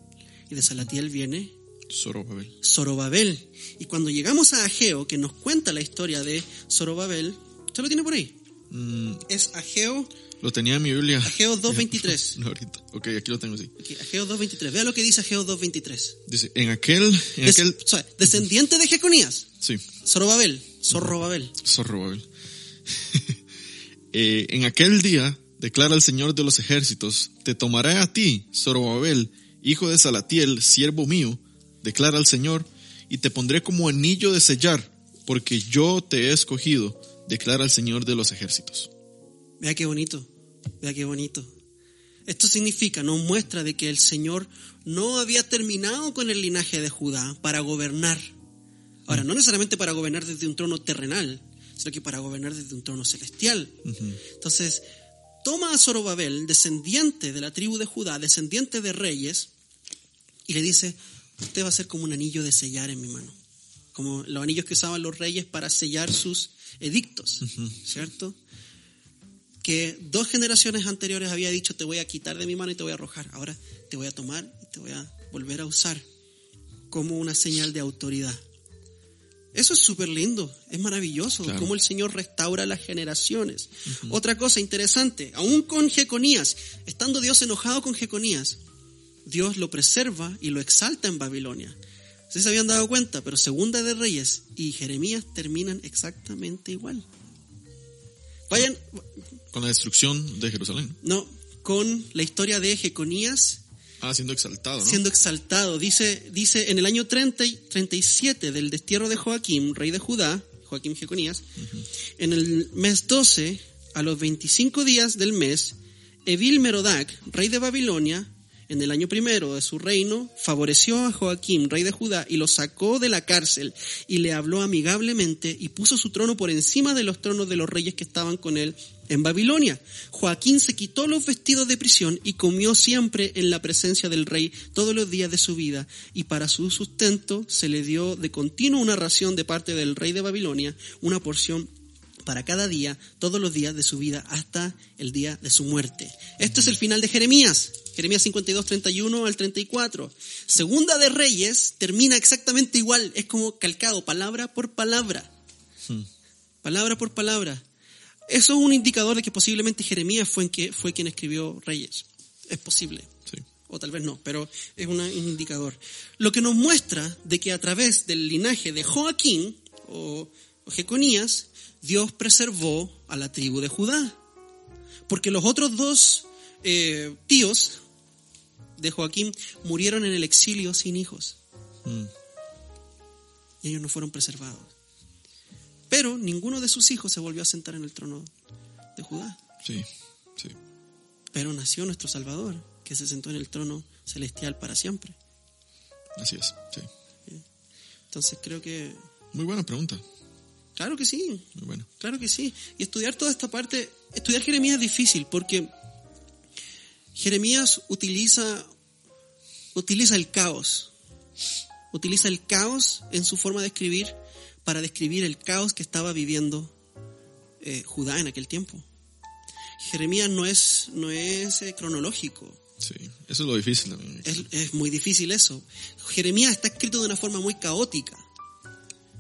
Y de Salatiel viene Zorobabel. Zorobabel. Y cuando llegamos a Ageo, que nos cuenta la historia de Zorobabel, ¿usted lo tiene por ahí? Mm, Es Ageo, lo tenía en mi Biblia. Ageo 2.23. No, ahorita. Ok, aquí lo tengo, sí. Aquí, Ageo 2.23. Vea lo que dice Ageo 2.23. Dice, en aquel, en Des- aquel, descendiente de Jeconías, sí, Zorobabel, Zorobabel. Zorobabel. Eh, en aquel día, declara el Señor de los ejércitos, te tomaré a ti, Zorobabel, hijo de Salatiel, siervo mío, declara el Señor, y te pondré como anillo de sellar, porque yo te he escogido, declara el Señor de los ejércitos. Vea qué bonito, vea qué bonito. Esto significa, nos muestra de que el Señor no había terminado con el linaje de Judá para gobernar. Ahora, no necesariamente para gobernar desde un trono terrenal, sino que para gobernar desde un trono celestial. Entonces, toma a Zorobabel, descendiente de la tribu de Judá, descendiente de reyes, y le dice, usted va a ser como un anillo de sellar en mi mano, como los anillos que usaban los reyes para sellar sus edictos, ¿cierto? Que dos generaciones anteriores había dicho, te voy a quitar de mi mano y te voy a arrojar, ahora te voy a tomar y te voy a volver a usar como una señal de autoridad. Eso es súper lindo, es maravilloso, Claro. cómo el Señor restaura las generaciones. Otra cosa interesante, aún con Jeconías, estando Dios enojado con Jeconías, Dios lo preserva y lo exalta en Babilonia. Ustedes se habían dado cuenta, pero Segunda de Reyes y Jeremías terminan exactamente igual. Vayan, Con la destrucción de Jerusalén. no, con la historia de Jeconías Ah, siendo exaltado, ¿no? siendo exaltado. Dice, dice en el año 30 y 37 del destierro de Joaquim, rey de Judá, Joaquim Jeconías, en el mes 12, a los 25 días del mes, Evil Merodac, rey de Babilonia, en el año primero de su reino, favoreció a Joaquim, rey de Judá, y lo sacó de la cárcel y le habló amigablemente y puso su trono por encima de los tronos de los reyes que estaban con él en Babilonia. Joaquín se quitó los vestidos de prisión y comió siempre en la presencia del rey todos los días de su vida, y para su sustento se le dio de continuo una ración de parte del rey de Babilonia, una porción para cada día, todos los días de su vida, hasta el día de su muerte. Esto es el final de Jeremías. Jeremías 52, 31 al 34. Segunda de Reyes termina exactamente igual, es como calcado, palabra por palabra. Palabra por palabra. Eso es un indicador de que posiblemente Jeremías fue, en que, fue quien escribió Reyes. Es posible. Sí. O tal vez no, pero es un indicador. Lo que nos muestra de que a través del linaje de Joaquín o, o Jeconías, Dios preservó a la tribu de Judá. Porque los otros dos eh, tíos de Joaquín murieron en el exilio sin hijos. Mm. Y ellos no fueron preservados. Pero ninguno de sus hijos se volvió a sentar en el trono de Judá. Sí, sí. Pero nació nuestro Salvador, que se sentó en el trono celestial para siempre. Así es, sí. Entonces creo que Muy buena pregunta. Claro que sí. Muy bueno. Claro que sí. Y estudiar toda esta parte, estudiar Jeremías es difícil porque Jeremías utiliza, utiliza el caos. Utiliza el caos en su forma de escribir para describir el caos que estaba viviendo eh, Judá en aquel tiempo. Jeremías no es, no es eh, cronológico. Sí, eso es lo difícil también. Es, es muy difícil eso. Jeremías está escrito de una forma muy caótica,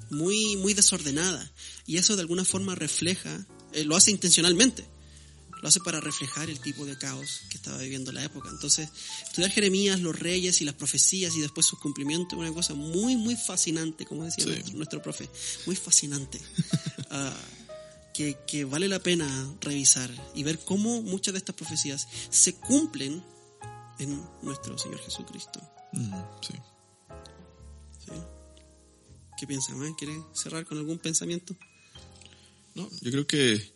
muy, muy desordenada. Y eso de alguna forma refleja, eh, lo hace intencionalmente, lo hace para reflejar el tipo de caos que estaba viviendo la época. Entonces, estudiar Jeremías, los reyes y las profecías y después sus cumplimientos es una cosa muy, muy fascinante, como decía Sí. nuestro, nuestro profe, muy fascinante. Ah, que, que vale la pena revisar y ver cómo muchas de estas profecías se cumplen en nuestro Señor Jesucristo. Ujú, sí. ¿sí? ¿Qué piensan? eh? ¿Quiere cerrar con algún pensamiento? No, yo creo que eh,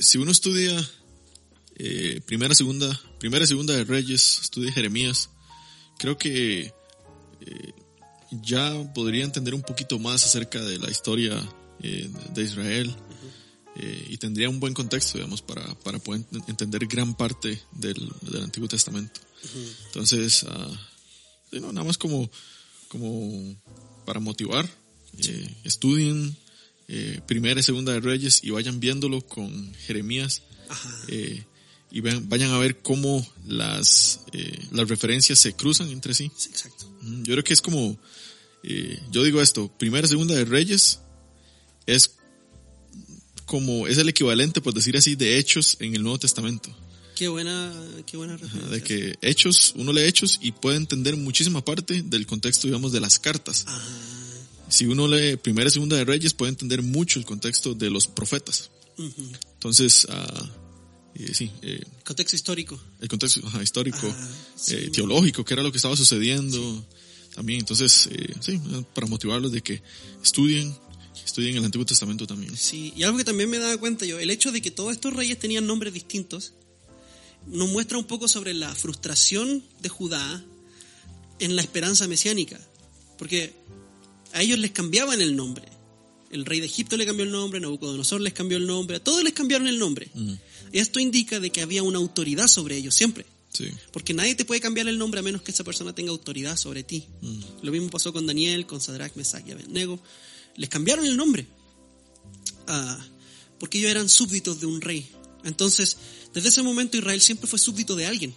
si uno estudia eh, primera, segunda, primera y segunda de Reyes, estudia Jeremías, creo que eh, ya podría entender un poquito más acerca de la historia eh, de Israel eh, y tendría un buen contexto, digamos, para, para poder ent- entender gran parte del, del Antiguo Testamento. Entonces, no, nada más como, como para motivar, eh, estudien eh, primera y segunda de Reyes y vayan viéndolo con Jeremías eh, y vean- vayan a ver cómo las, eh, las referencias se cruzan entre sí. Sí, exacto. Mm, Yo creo que es como, eh, yo digo esto, primera y segunda de Reyes es como, es el equivalente, por decir así, de hechos en el Nuevo Testamento. Qué buena, qué buena referencia. De que hechos, uno lee hechos y puede entender muchísima parte del contexto, digamos, de las cartas. Ajá. Si uno lee primera y segunda de Reyes, puede entender mucho el contexto de los profetas. Entonces, ah, eh, sí, eh, Contexto histórico. el contexto ajá, histórico, Ah, sí. eh, teológico, que era lo que estaba sucediendo también. Entonces, sí, para motivarlos de que estudien, estudien el Antiguo Testamento también. Sí, y algo que también me daba cuenta yo, el hecho de que todos estos reyes tenían nombres distintos, nos muestra un poco sobre la frustración de Judá en la esperanza mesiánica. Porque a ellos les cambiaban el nombre. El rey de Egipto le cambió el nombre, Nabucodonosor les cambió el nombre, a todos les cambiaron el nombre. Mm, Esto indica de que había una autoridad sobre ellos siempre. sí, Porque nadie te puede cambiar el nombre a menos que esa persona tenga autoridad sobre ti. mm, Lo mismo pasó con Daniel, con Sadrach, Mesach y Abednego. Les cambiaron el nombre. Ah, porque ellos eran súbditos de un rey. Entonces, desde ese momento Israel siempre fue súbdito de alguien.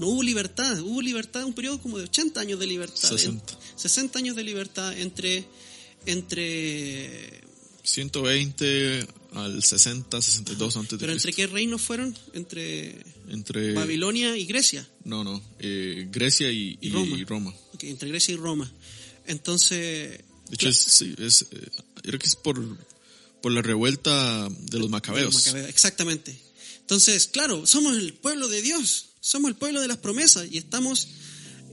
No hubo libertad, hubo libertad, un periodo como de 80 años de libertad. 60. En- 60 años de libertad entre, entre 120 al 60, 62 antes de pero entre qué reinos fueron? Entre Entre, Babilonia y Grecia. no, no, eh, Grecia y, Y y- Roma. y Roma. Ok, entre Grecia y Roma. Entonces, De hecho, es, sí, es, eh, creo que es por, por la revuelta de los macabeos. Los macabeos, Exactamente. Entonces, claro, somos el pueblo de Dios, somos el pueblo de las promesas y estamos,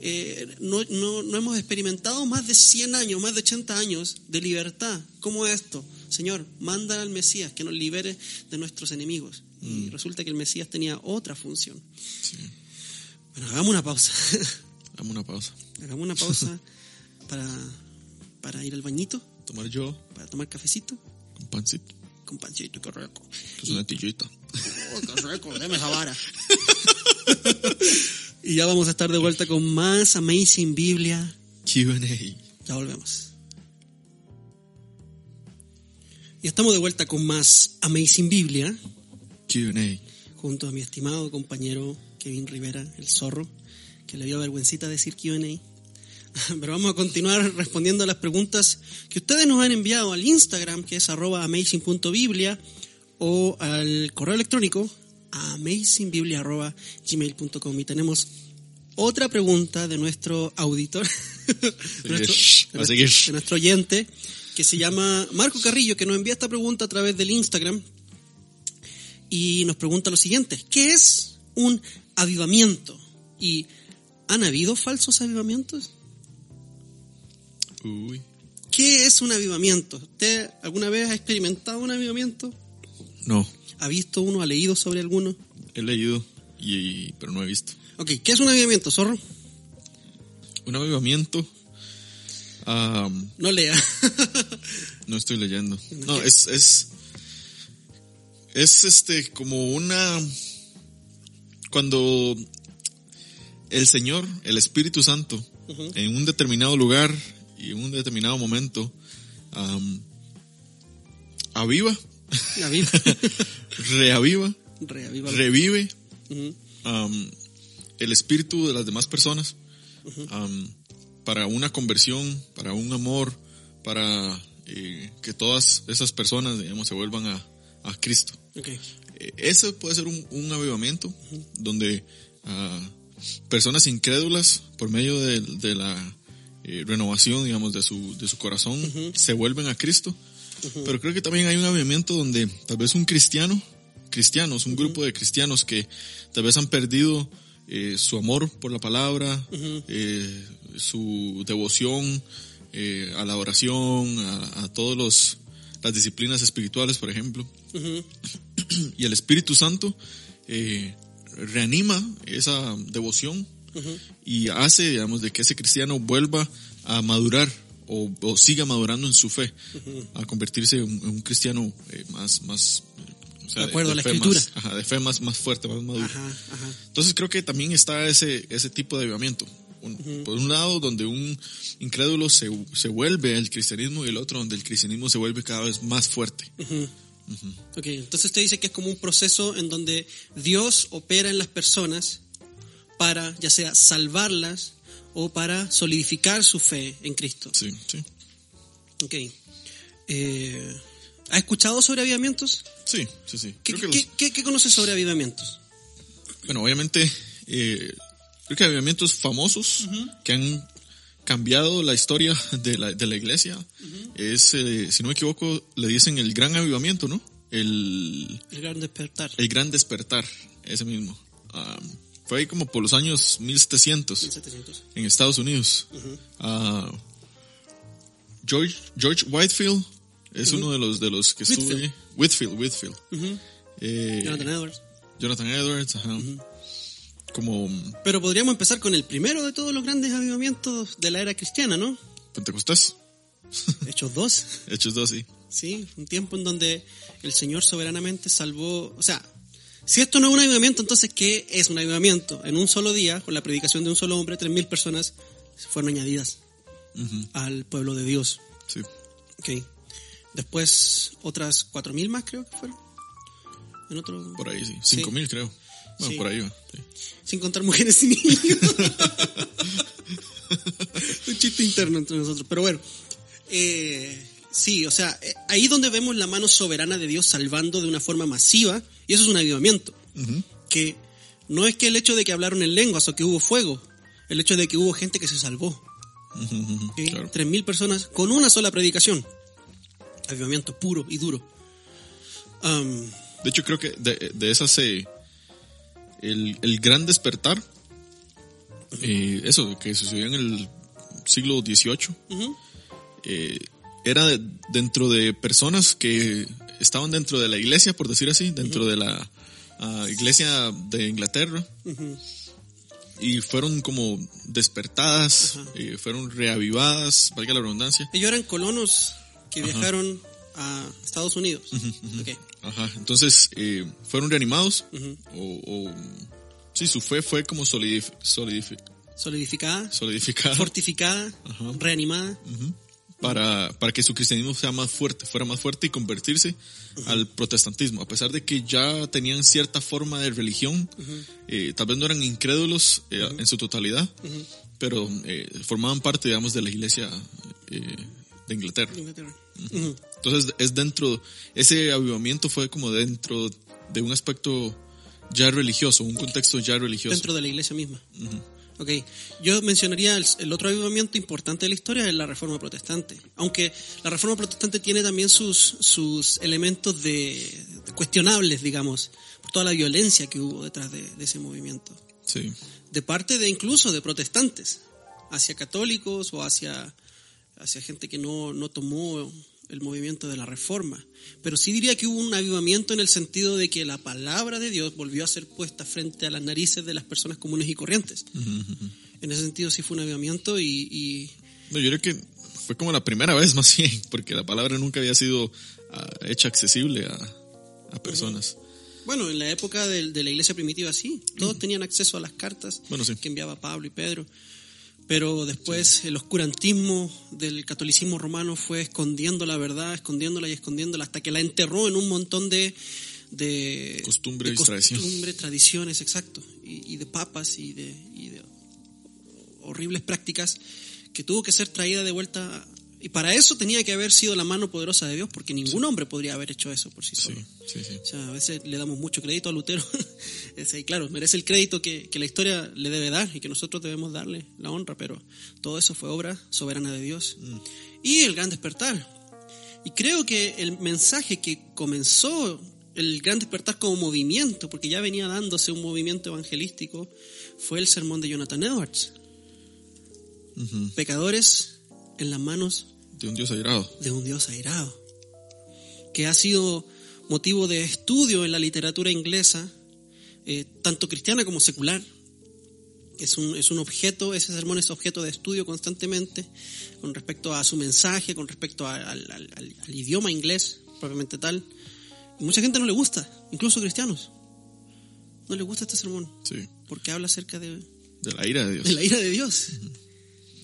eh, no, no, no hemos experimentado más de 100 años, más de 80 años de libertad. ¿Cómo es esto? Señor, manda al Mesías que nos libere de nuestros enemigos. Y resulta que el Mesías tenía otra función. Sí. Bueno, hagamos una pausa. Dame una pausa. hagamos una pausa para, para ir al bañito, Tomar yo para tomar cafecito un pancito, con pancito, qué rico. que es una tillita. Oh, qué rico, deme esa vara. y ya vamos a estar de vuelta con más Amazing Biblia. Q&A. Ya volvemos. Y estamos de vuelta con más Amazing Biblia, Q&A. junto a mi estimado compañero Kevin Rivera, el zorro, que le dio vergüencita decir Q&A. Pero vamos a continuar respondiendo a las preguntas que ustedes nos han enviado al Instagram, que es arroba amazing.biblia, o al correo electrónico amazingbiblia.gmail.com. Y tenemos otra pregunta de nuestro auditor, de nuestro, de a nuestro- seguir. de nuestro oyente, que se llama Marco Carrillo, que nos envía esta pregunta a través del Instagram y nos pregunta lo siguiente, ¿qué es un avivamiento? ¿Y han habido falsos avivamientos? Uy. ¿Qué es un avivamiento? ¿Usted alguna vez ha experimentado un avivamiento? No, ¿Ha visto uno? ¿Ha leído sobre alguno? he leído, y, pero no he visto. Ok, ¿qué es un avivamiento, zorro? Un avivamiento. am, No lea. No estoy leyendo. No, es, es, es este, como una, cuando el Señor, el Espíritu Santo, en un determinado lugar y en un determinado momento, aviva, Aviva. reaviva, Reaviva. revive am, el espíritu de las demás personas am, para una conversión, para un amor, para eh, que todas esas personas, digamos, se vuelvan a, a Cristo. Ok. Eh, Eso puede ser un, un avivamiento donde ah, personas incrédulas, por medio de, de la eh, renovación, digamos, de su, de su corazón, se vuelven a Cristo. Pero creo que también hay un avivamiento donde tal vez un cristiano, cristianos, un grupo de cristianos que tal vez han perdido eh, su amor por la palabra, eh, su devoción eh, a la oración, a, a todos los las disciplinas espirituales, por ejemplo, y el Espíritu Santo eh, reanima esa devoción y hace, digamos, de que ese cristiano vuelva a madurar o, o siga madurando en su fe, a convertirse en, un- en un cristiano eh, más, más, eh, o sea, De acuerdo a la Escritura. más- ajá, de fe más, más fuerte, más maduro. Ajá, ajá. Entonces creo que también está ese, ese tipo de avivamiento. Un- Por un lado, donde un incrédulo se, se vuelve al cristianismo y el otro donde el cristianismo se vuelve cada vez más fuerte. Ujú. Ok, entonces usted dice que es como un proceso en donde Dios opera en las personas para ya sea salvarlas o para solidificar su fe en Cristo. Sí, sí. Ok. Eh, ¿Ha escuchado sobre avivamientos? Sí, sí, sí. ¿Qué, qué, los- qué- qué conoce sobre avivamientos? bueno, obviamente, eh, creo que avivamientos famosos que han cambiado la historia de la, de la iglesia. Es, eh, si no me equivoco, le dicen el gran avivamiento, ¿no? El, El gran despertar. el gran despertar, ese mismo. Ah, fue ahí como por los años 1700 1700. en Estados Unidos. Ah, George, George Whitefield es uno de los, de los que estuvo Whitfield. ahí. Whitfield, Whitfield. Eh, Jonathan Edwards. Jonathan Edwards, ajá. Como Pero podríamos empezar con el primero de todos los grandes avivamientos de la era cristiana, ¿no? Pentecostés, Hechos 2. Hechos 2, sí. Sí, un tiempo en donde el Señor soberanamente salvó, o sea, si esto no es un avivamiento, entonces ¿qué es un avivamiento? En un solo día, con la predicación de un solo hombre, tres mil personas fueron añadidas al pueblo de Dios. sí. Ok. Después otras cuatro mil más creo que fueron. En otro... Por ahí, sí. Sí. Cinco mil, creo. Bueno, Sí. por ahí va. sí. Sin contar mujeres y niños. un chiste interno entre nosotros. Pero bueno, eh, sí, o sea, eh, ahí donde vemos la mano soberana de Dios salvando de una forma masiva, y eso es un avivamiento. Que no es que el hecho de que hablaron en lenguas o que hubo fuego, el hecho de que hubo gente que se salvó. Tres mil personas con una sola predicación. Avivamiento puro y duro. Am, De hecho, creo que de, de esas se. El, el gran despertar. eh, eso, que sucedió en el siglo XVIII. eh, era de- dentro de personas que estaban dentro de la iglesia, por decir así, dentro de la ah, iglesia de Inglaterra. Y fueron como despertadas, eh, fueron reavivadas, valga la redundancia. Ellos eran colonos que viajaron a Estados Unidos. Ajá, entonces eh, fueron reanimados o, o- sí, su fe fue como solidif- solidif- Solidificada, solidificada. Fortificada, reanimada. Para, para que su cristianismo sea más fuerte, fuera más fuerte y convertirse al protestantismo. A pesar de que ya tenían cierta forma de religión, eh, tal vez no eran incrédulos eh, en su totalidad, pero eh, formaban parte, digamos, de la iglesia eh, de Inglaterra. Entonces es dentro, ese avivamiento fue como dentro de un aspecto ya religioso, un contexto ya religioso. Dentro de la iglesia misma. Ok, yo mencionaría el, el otro avivamiento importante de la historia es la Reforma Protestante. Aunque la Reforma Protestante tiene también sus, sus elementos de, de cuestionables, digamos, por toda la violencia que hubo detrás de, de ese movimiento. Sí, De parte de incluso de protestantes, hacia católicos o hacia, hacia gente que no, no tomó el movimiento de la Reforma. Pero sí diría que hubo un avivamiento en el sentido de que la palabra de Dios volvió a ser puesta frente a las narices de las personas comunes y corrientes. En ese sentido sí fue un avivamiento y, y No, yo creo que fue como la primera vez más bien, porque la palabra nunca había sido ah, hecha accesible a, a personas. Bueno, en la época de, de la iglesia primitiva sí, todos tenían acceso a las cartas Bueno, sí. que enviaba Pablo y Pedro. Pero después el oscurantismo del catolicismo romano fue escondiendo la verdad, escondiéndola y escondiéndola hasta que la enterró en un montón de, de Costumbres, de costumbres, tradiciones, exacto, y, y de papas y de, y de horribles prácticas que tuvo que ser traída de vuelta. Y para eso tenía que haber sido la mano poderosa de Dios, porque ningún hombre podría haber hecho eso por sí solo. sí, sí. O sea, a veces le damos mucho crédito a Lutero. Y claro, merece el crédito que, que la historia le debe dar y que nosotros debemos darle la honra, pero todo eso fue obra soberana de Dios. Y el gran despertar. Y creo que el mensaje que comenzó el gran despertar como movimiento, porque ya venía dándose un movimiento evangelístico, fue el sermón de Jonathan Edwards. Pecadores en las manos De un Dios airado. de un Dios airado, que ha sido motivo de estudio en la literatura inglesa, eh, tanto cristiana como secular. Es un, es un objeto, ese sermón es objeto de estudio constantemente con respecto a su mensaje, con respecto a- al, al- al- al idioma inglés propiamente tal. Y mucha gente no le gusta, incluso cristianos. No le gusta este sermón, Sí. porque habla acerca de, De la ira de Dios. de la ira de Dios.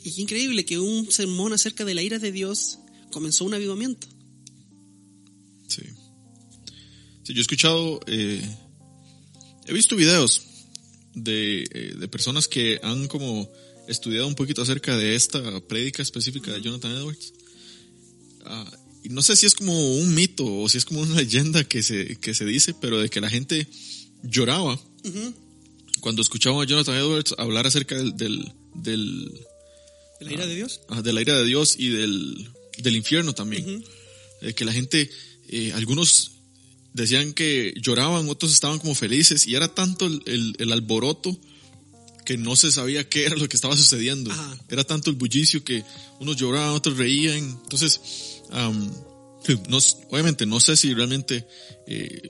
Y qué increíble que un sermón acerca de la ira de Dios comenzó un avivamiento. Sí. Sí, yo he escuchado, eh, he visto videos de, eh, de personas que han como estudiado un poquito acerca de esta prédica específica de Jonathan Edwards. Ah, y no sé si es como un mito o si es como una leyenda que se, que se dice, pero de que la gente lloraba cuando escuchaban a Jonathan Edwards hablar acerca del, del, del, ¿De la ira de Dios? ah, de la ira de Dios y del, del infierno también. Eh, que la gente, eh, algunos decían que lloraban, otros estaban como felices y era tanto el, el- el alboroto que no se sabía qué era lo que estaba sucediendo. Ajá. Era tanto el bullicio que unos lloraban, otros reían. Entonces, am, no obviamente no sé si realmente eh,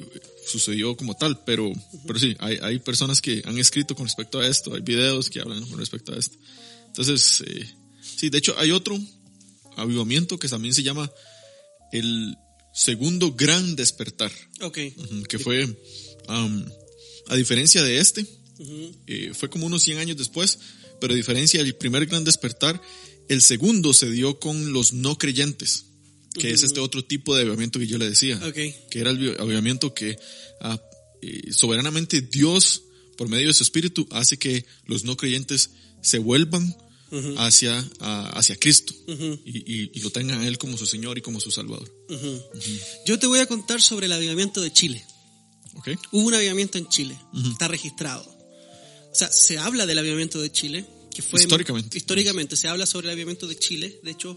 sucedió como tal, pero, pero sí, hay, hay personas que han escrito con respecto a esto, hay videos que hablan con respecto a esto. Entonces, eh, sí, de hecho hay otro avivamiento que también se llama el segundo gran despertar, Ok. que fue, a diferencia de este, eh, fue como unos 100 años después, pero a diferencia del primer gran despertar, el segundo se dio con los no creyentes, que es este otro tipo de avivamiento que yo le decía, Ok. que era el avi- avivamiento que ah, eh, soberanamente Dios, por medio de su espíritu, hace que los no creyentes se vuelvan hacia, ah, hacia Cristo Ujú. y, y- y lo tengan a Él como su Señor y como su Salvador. Ujú. Yo te voy a contar sobre el avivamiento de Chile. ¿Ok? Hubo un avivamiento en Chile. Está registrado. O sea, se habla del avivamiento de Chile. Que fue Históricamente. Históricamente se habla sobre el avivamiento de Chile. De hecho,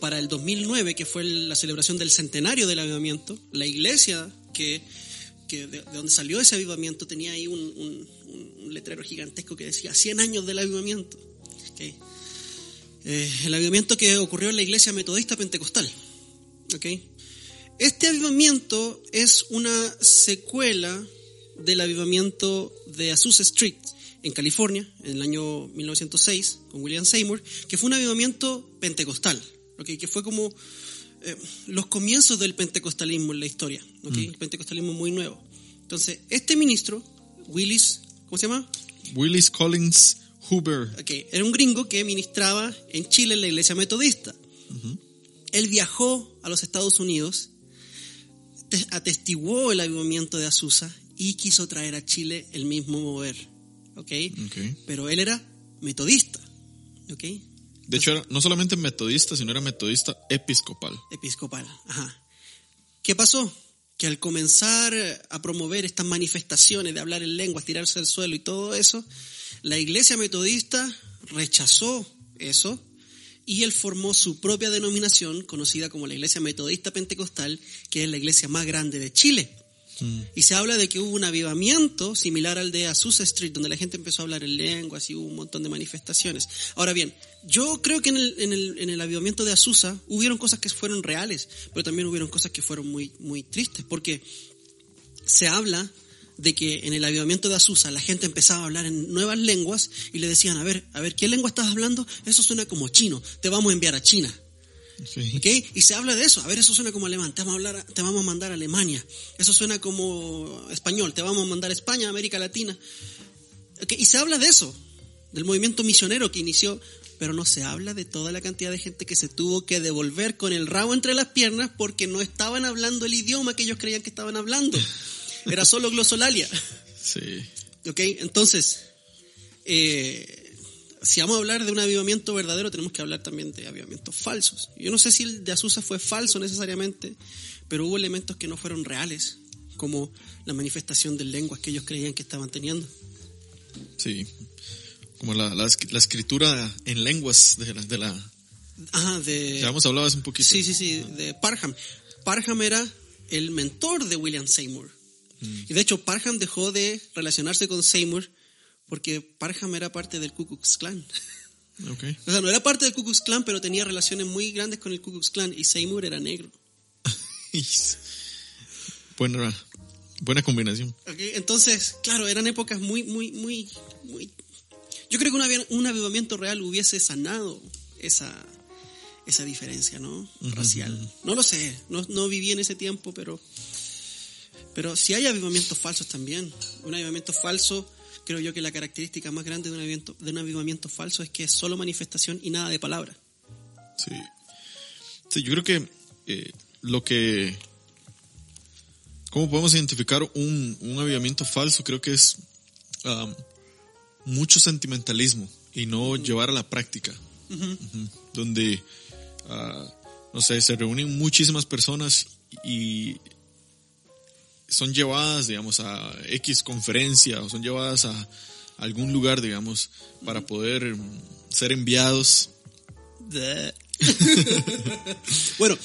para el 2009, que fue la celebración del centenario del avivamiento, la iglesia que, que de, de donde salió ese avivamiento tenía ahí un, un- un- letrero gigantesco que decía 100 años del avivamiento. Ok. Eh, el avivamiento que ocurrió en la iglesia metodista pentecostal. ¿ok? Este avivamiento es una secuela del avivamiento de Azusa Street en California en el año 1906 con William Seymour, que fue un avivamiento pentecostal, ¿ok? que fue como eh, los comienzos del pentecostalismo en la historia, ¿ok? el pentecostalismo muy nuevo. Entonces, este ministro, Willis, ¿cómo se llama? Willis Collins Huber. Ok, era un gringo que ministraba en Chile en la iglesia metodista. Él viajó a los Estados Unidos, te- atestiguó el avivamiento de Azusa y quiso traer a Chile el mismo mover. Ok, Ok. pero él era metodista. Ok, De hecho, era no solamente metodista, sino era metodista episcopal. episcopal. Ajá. ¿Qué pasó? Que al comenzar a promover estas manifestaciones de hablar en lenguas, tirarse al suelo y todo eso, la iglesia metodista rechazó eso y él formó su propia denominación conocida como la Iglesia Metodista Pentecostal, que es la iglesia más grande de Chile. Y se habla de que hubo un avivamiento similar al de Azusa Street, donde la gente empezó a hablar en lenguas y hubo un montón de manifestaciones. Ahora bien, yo creo que en el, en el, en el avivamiento de Azusa hubieron cosas que fueron reales, pero también hubieron cosas que fueron muy, muy tristes, porque se habla de que en el avivamiento de Azusa la gente empezaba a hablar en nuevas lenguas y le decían, a ver, a ver, ¿qué lengua estás hablando? Eso suena como chino, te vamos a enviar a China. Y se habla de eso. A ver, eso suena como alemán. Te vamos a, hablar, te vamos a mandar a Alemania. Eso suena como español. Te vamos a mandar a España, América Latina. Y se habla de eso, del movimiento misionero que inició. Pero no se habla de toda la cantidad de gente que se tuvo que devolver con el rabo entre las piernas porque no estaban hablando el idioma que ellos creían que estaban hablando. Era solo glosolalia. Sí. ¿Ok? Entonces, eh, si vamos a hablar de un avivamiento verdadero, tenemos que hablar también de avivamientos falsos. Yo no sé si el de Azusa fue falso necesariamente, pero hubo elementos que no fueron reales, como la manifestación de lenguas que ellos creían que estaban teniendo. Sí. Como la, la, la escritura en lenguas de la, de la... Ajá, de... Ya hemos hablado hace un poquito. Sí, sí, sí, de Parham. Parham era el mentor de William Seymour. Y de hecho, Parham dejó de relacionarse con Seymour porque Parham era parte del Ku Klux Klan. Ok. O sea, no era parte del Ku Klux Klan, pero tenía relaciones muy grandes con el Ku Klux Klan y Seymour era negro. buena, buena combinación. Ok, Entonces, claro, eran épocas muy, muy, muy, muy... Yo creo que un avivamiento real hubiese sanado esa, esa diferencia, ¿no? Racial. No lo sé, no, no viví en ese tiempo, pero... Pero si hay avivamientos falsos también. Un avivamiento falso, creo yo que la característica más grande de un avivamiento, de un avivamiento falso es que es solo manifestación y nada de palabra. Sí. Sí, yo creo que eh, lo que... ¿Cómo podemos identificar un, un avivamiento falso? Creo que es um, mucho sentimentalismo y no llevar a la práctica. Ujú. Donde, ah, no sé, se reúnen muchísimas personas y son llevadas, digamos, a X conferencia o son llevadas a algún lugar, digamos, para poder ser enviados bueno,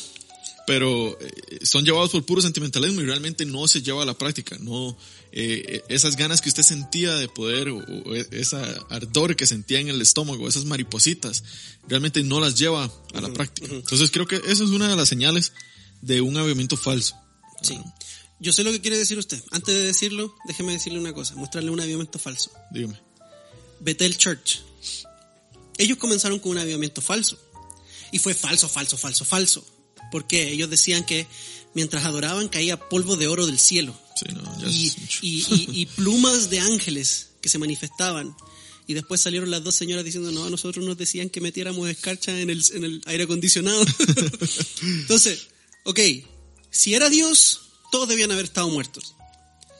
pero eh, son llevados por puro sentimentalismo y realmente no se lleva a la práctica. No, eh, esas ganas que usted sentía de poder o, o esa ardor que sentía en el estómago, esas maripositas, realmente no las lleva a la práctica. Entonces creo que esa es una de las señales de un avivamiento falso. sí. Yo sé lo que quiere decir usted. Antes de decirlo, déjeme decirle una cosa, mostrarle un avivamiento falso. Dígame. Bethel Church. Ellos comenzaron con un avivamiento falso. Y fue falso, falso, falso, falso. Porque ellos decían que mientras adoraban caía polvo de oro del cielo. Sí, no, ya Y, y plumas de ángeles que se manifestaban. Y después salieron las dos señoras diciendo, no, a nosotros nos decían que metiéramos escarcha en el, en el aire acondicionado. Entonces, ok, si era Dios, todos debían haber estado muertos.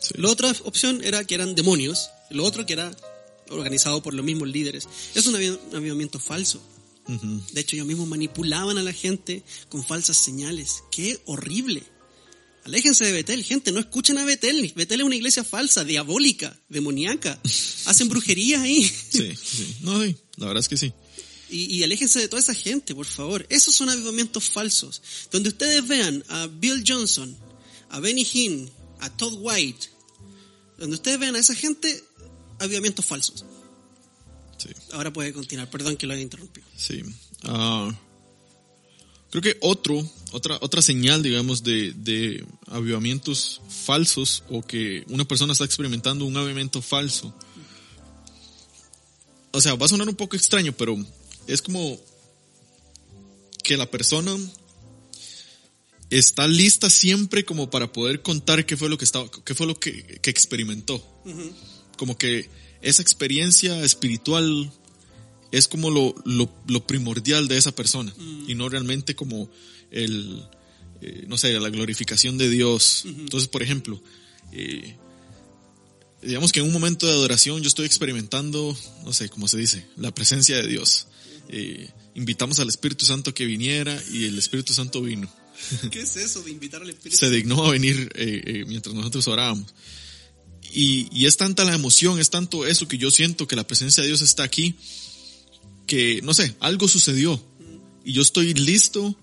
Sí. La otra opción era que eran demonios, lo otro que era organizado por los mismos líderes. Es un avi- un avivamiento falso. De hecho, ellos mismos manipulaban a la gente con falsas señales. ¡Qué horrible! Aléjense de Betel, gente, no escuchen a Betel. Betel es una iglesia falsa, diabólica, demoníaca. Hacen brujería ahí. Sí, sí. No, sí, la verdad es que sí. Y, y aléjense de toda esa gente, por favor. Esos son avivamientos falsos. Donde ustedes vean a Bill Johnson, a Benny Hinn, a Todd White, donde ustedes vean a esa gente, avivamientos falsos. Sí. Ahora puede continuar, perdón que lo haya interrumpido. Sí. Ah, creo que otro, otra, otra señal, digamos, de, de avivamientos falsos o que una persona está experimentando un avivamiento falso. O sea, va a sonar un poco extraño, pero es como que la persona está lista siempre como para poder contar qué fue lo que estaba, qué fue lo que, que experimentó. Como que esa experiencia espiritual es como lo, lo, lo primordial de esa persona y no realmente como el, eh, no sé, la glorificación de Dios. Entonces, por ejemplo, eh, digamos que en un momento de adoración yo estoy experimentando, no sé, cómo se dice, la presencia de Dios. Eh, invitamos al Espíritu Santo que viniera y el Espíritu Santo vino. ¿Qué es eso de invitar al Espíritu? Se dignó a venir eh, eh, mientras nosotros orábamos. Y, y es tanta la emoción, es tanto eso que yo siento que la presencia de Dios está aquí, que, no sé, algo sucedió. Y yo estoy listo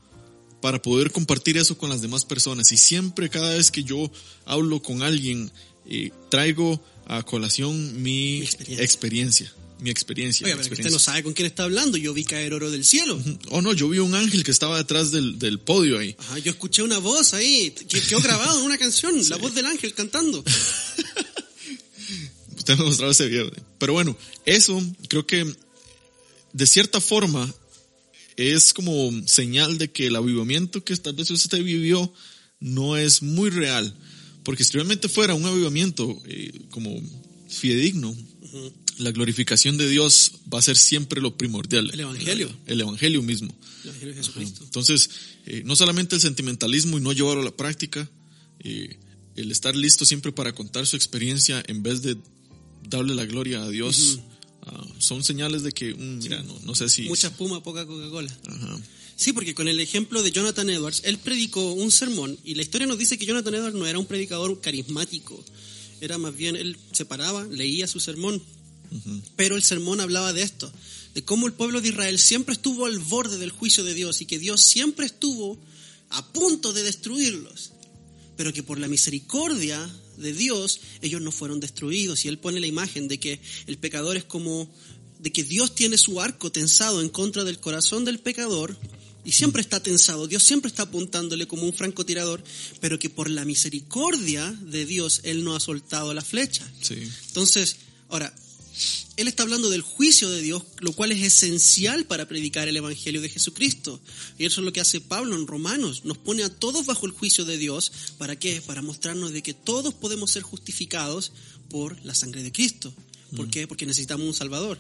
para poder compartir eso con las demás personas. Y siempre, cada vez que yo hablo con alguien, eh, traigo a colación mi, Mi experiencia. experiencia. Mi experiencia. Oiga, mi usted no sabe con quién está hablando. Yo vi caer oro del cielo. Oh, no, yo vi un ángel que estaba detrás del, del podio ahí. Ajá, yo escuché una voz ahí, que quedó grabado en una canción, la voz del ángel cantando. Usted me mostraba ese video. Pero bueno, eso creo que de cierta forma es como señal de que el avivamiento que tal vez usted vivió no es muy real. Porque si realmente fuera un avivamiento eh, como fidedigno, la glorificación de Dios va a ser siempre lo primordial. El Evangelio. El, Evangelio mismo. El Evangelio de Jesucristo. Entonces, eh, no solamente el sentimentalismo y no llevarlo a la práctica, eh, el estar listo siempre para contar su experiencia en vez de darle la gloria a Dios, ah, son señales de que, mm, mira, no, no sé si... Mucha espuma, poca Coca-Cola. Sí, porque con el ejemplo de Jonathan Edwards, él predicó un sermón y la historia nos dice que Jonathan Edwards no era un predicador carismático, era más bien, él se paraba, leía su sermón, pero el sermón hablaba de esto, de cómo el pueblo de Israel siempre estuvo al borde del juicio de Dios y que Dios siempre estuvo a punto de destruirlos, pero que por la misericordia de Dios ellos no fueron destruidos y él pone la imagen de que el pecador es como de que Dios tiene su arco tensado en contra del corazón del pecador y siempre está tensado, Dios siempre está apuntándole como un francotirador, pero que por la misericordia de Dios Él no ha soltado la flecha. Sí. Entonces, ahora, Él está hablando del juicio de Dios, lo cual es esencial para predicar el Evangelio de Jesucristo. Y eso es lo que hace Pablo en Romanos, nos pone a todos bajo el juicio de Dios, ¿para qué? Para mostrarnos de que todos podemos ser justificados por la sangre de Cristo. ¿Por qué? Porque necesitamos un Salvador.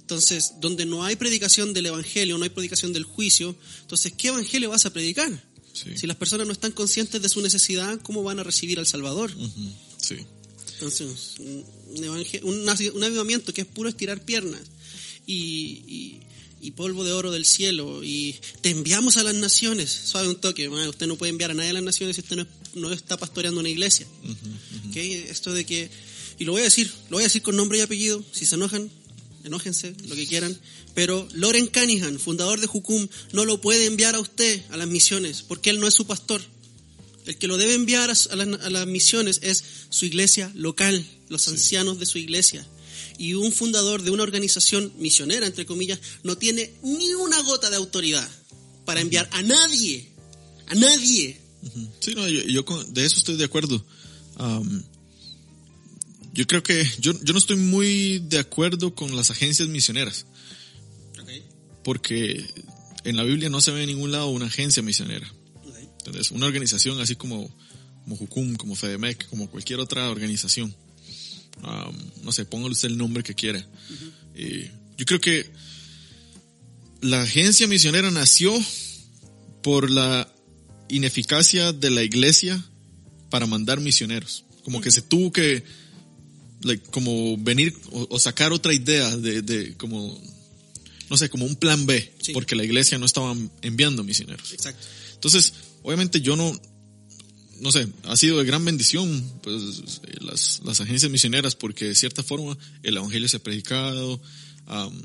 Entonces, donde no hay predicación del Evangelio, no hay predicación del juicio, entonces, ¿qué Evangelio vas a predicar? Sí. Si las personas no están conscientes de su necesidad, ¿cómo van a recibir al Salvador? Sí. Entonces, un, evangel- un avivamiento que es puro estirar piernas y, y- y polvo de oro del cielo y te enviamos a las naciones. Suave un toque, usted no puede enviar a nadie a las naciones si usted no, no está pastoreando una iglesia. Esto de que, y lo voy a decir, lo voy a decir con nombre y apellido, si se enojan, enójense, lo que quieran, pero Loren Cunningham, fundador de Jucum, no lo puede enviar a usted a las misiones porque él no es su pastor. El que lo debe enviar a, a las, a las misiones es su iglesia local, los ancianos de su iglesia. Y un fundador de una organización misionera, entre comillas, no tiene ni una gota de autoridad para enviar a nadie, a nadie. Sí, no, yo, de eso estoy de acuerdo. Yo creo que yo, yo no estoy muy de acuerdo con las agencias misioneras, porque en la Biblia no se ve en ningún lado una agencia misionera. Entonces, una organización así como, como Jucum, como Fedemec, como cualquier otra organización. No sé, póngale usted el nombre que quiera. Eh, yo creo que la agencia misionera nació por la ineficacia de la iglesia para mandar misioneros. Como que se tuvo que, like, como venir o, o sacar otra idea de, de como, no sé, como un plan B, Sí. porque la iglesia no estaba enviando misioneros. Exacto. Entonces, obviamente yo no, no sé, ha sido de gran bendición pues, eh, las, las agencias misioneras porque de cierta forma el evangelio se ha predicado. am,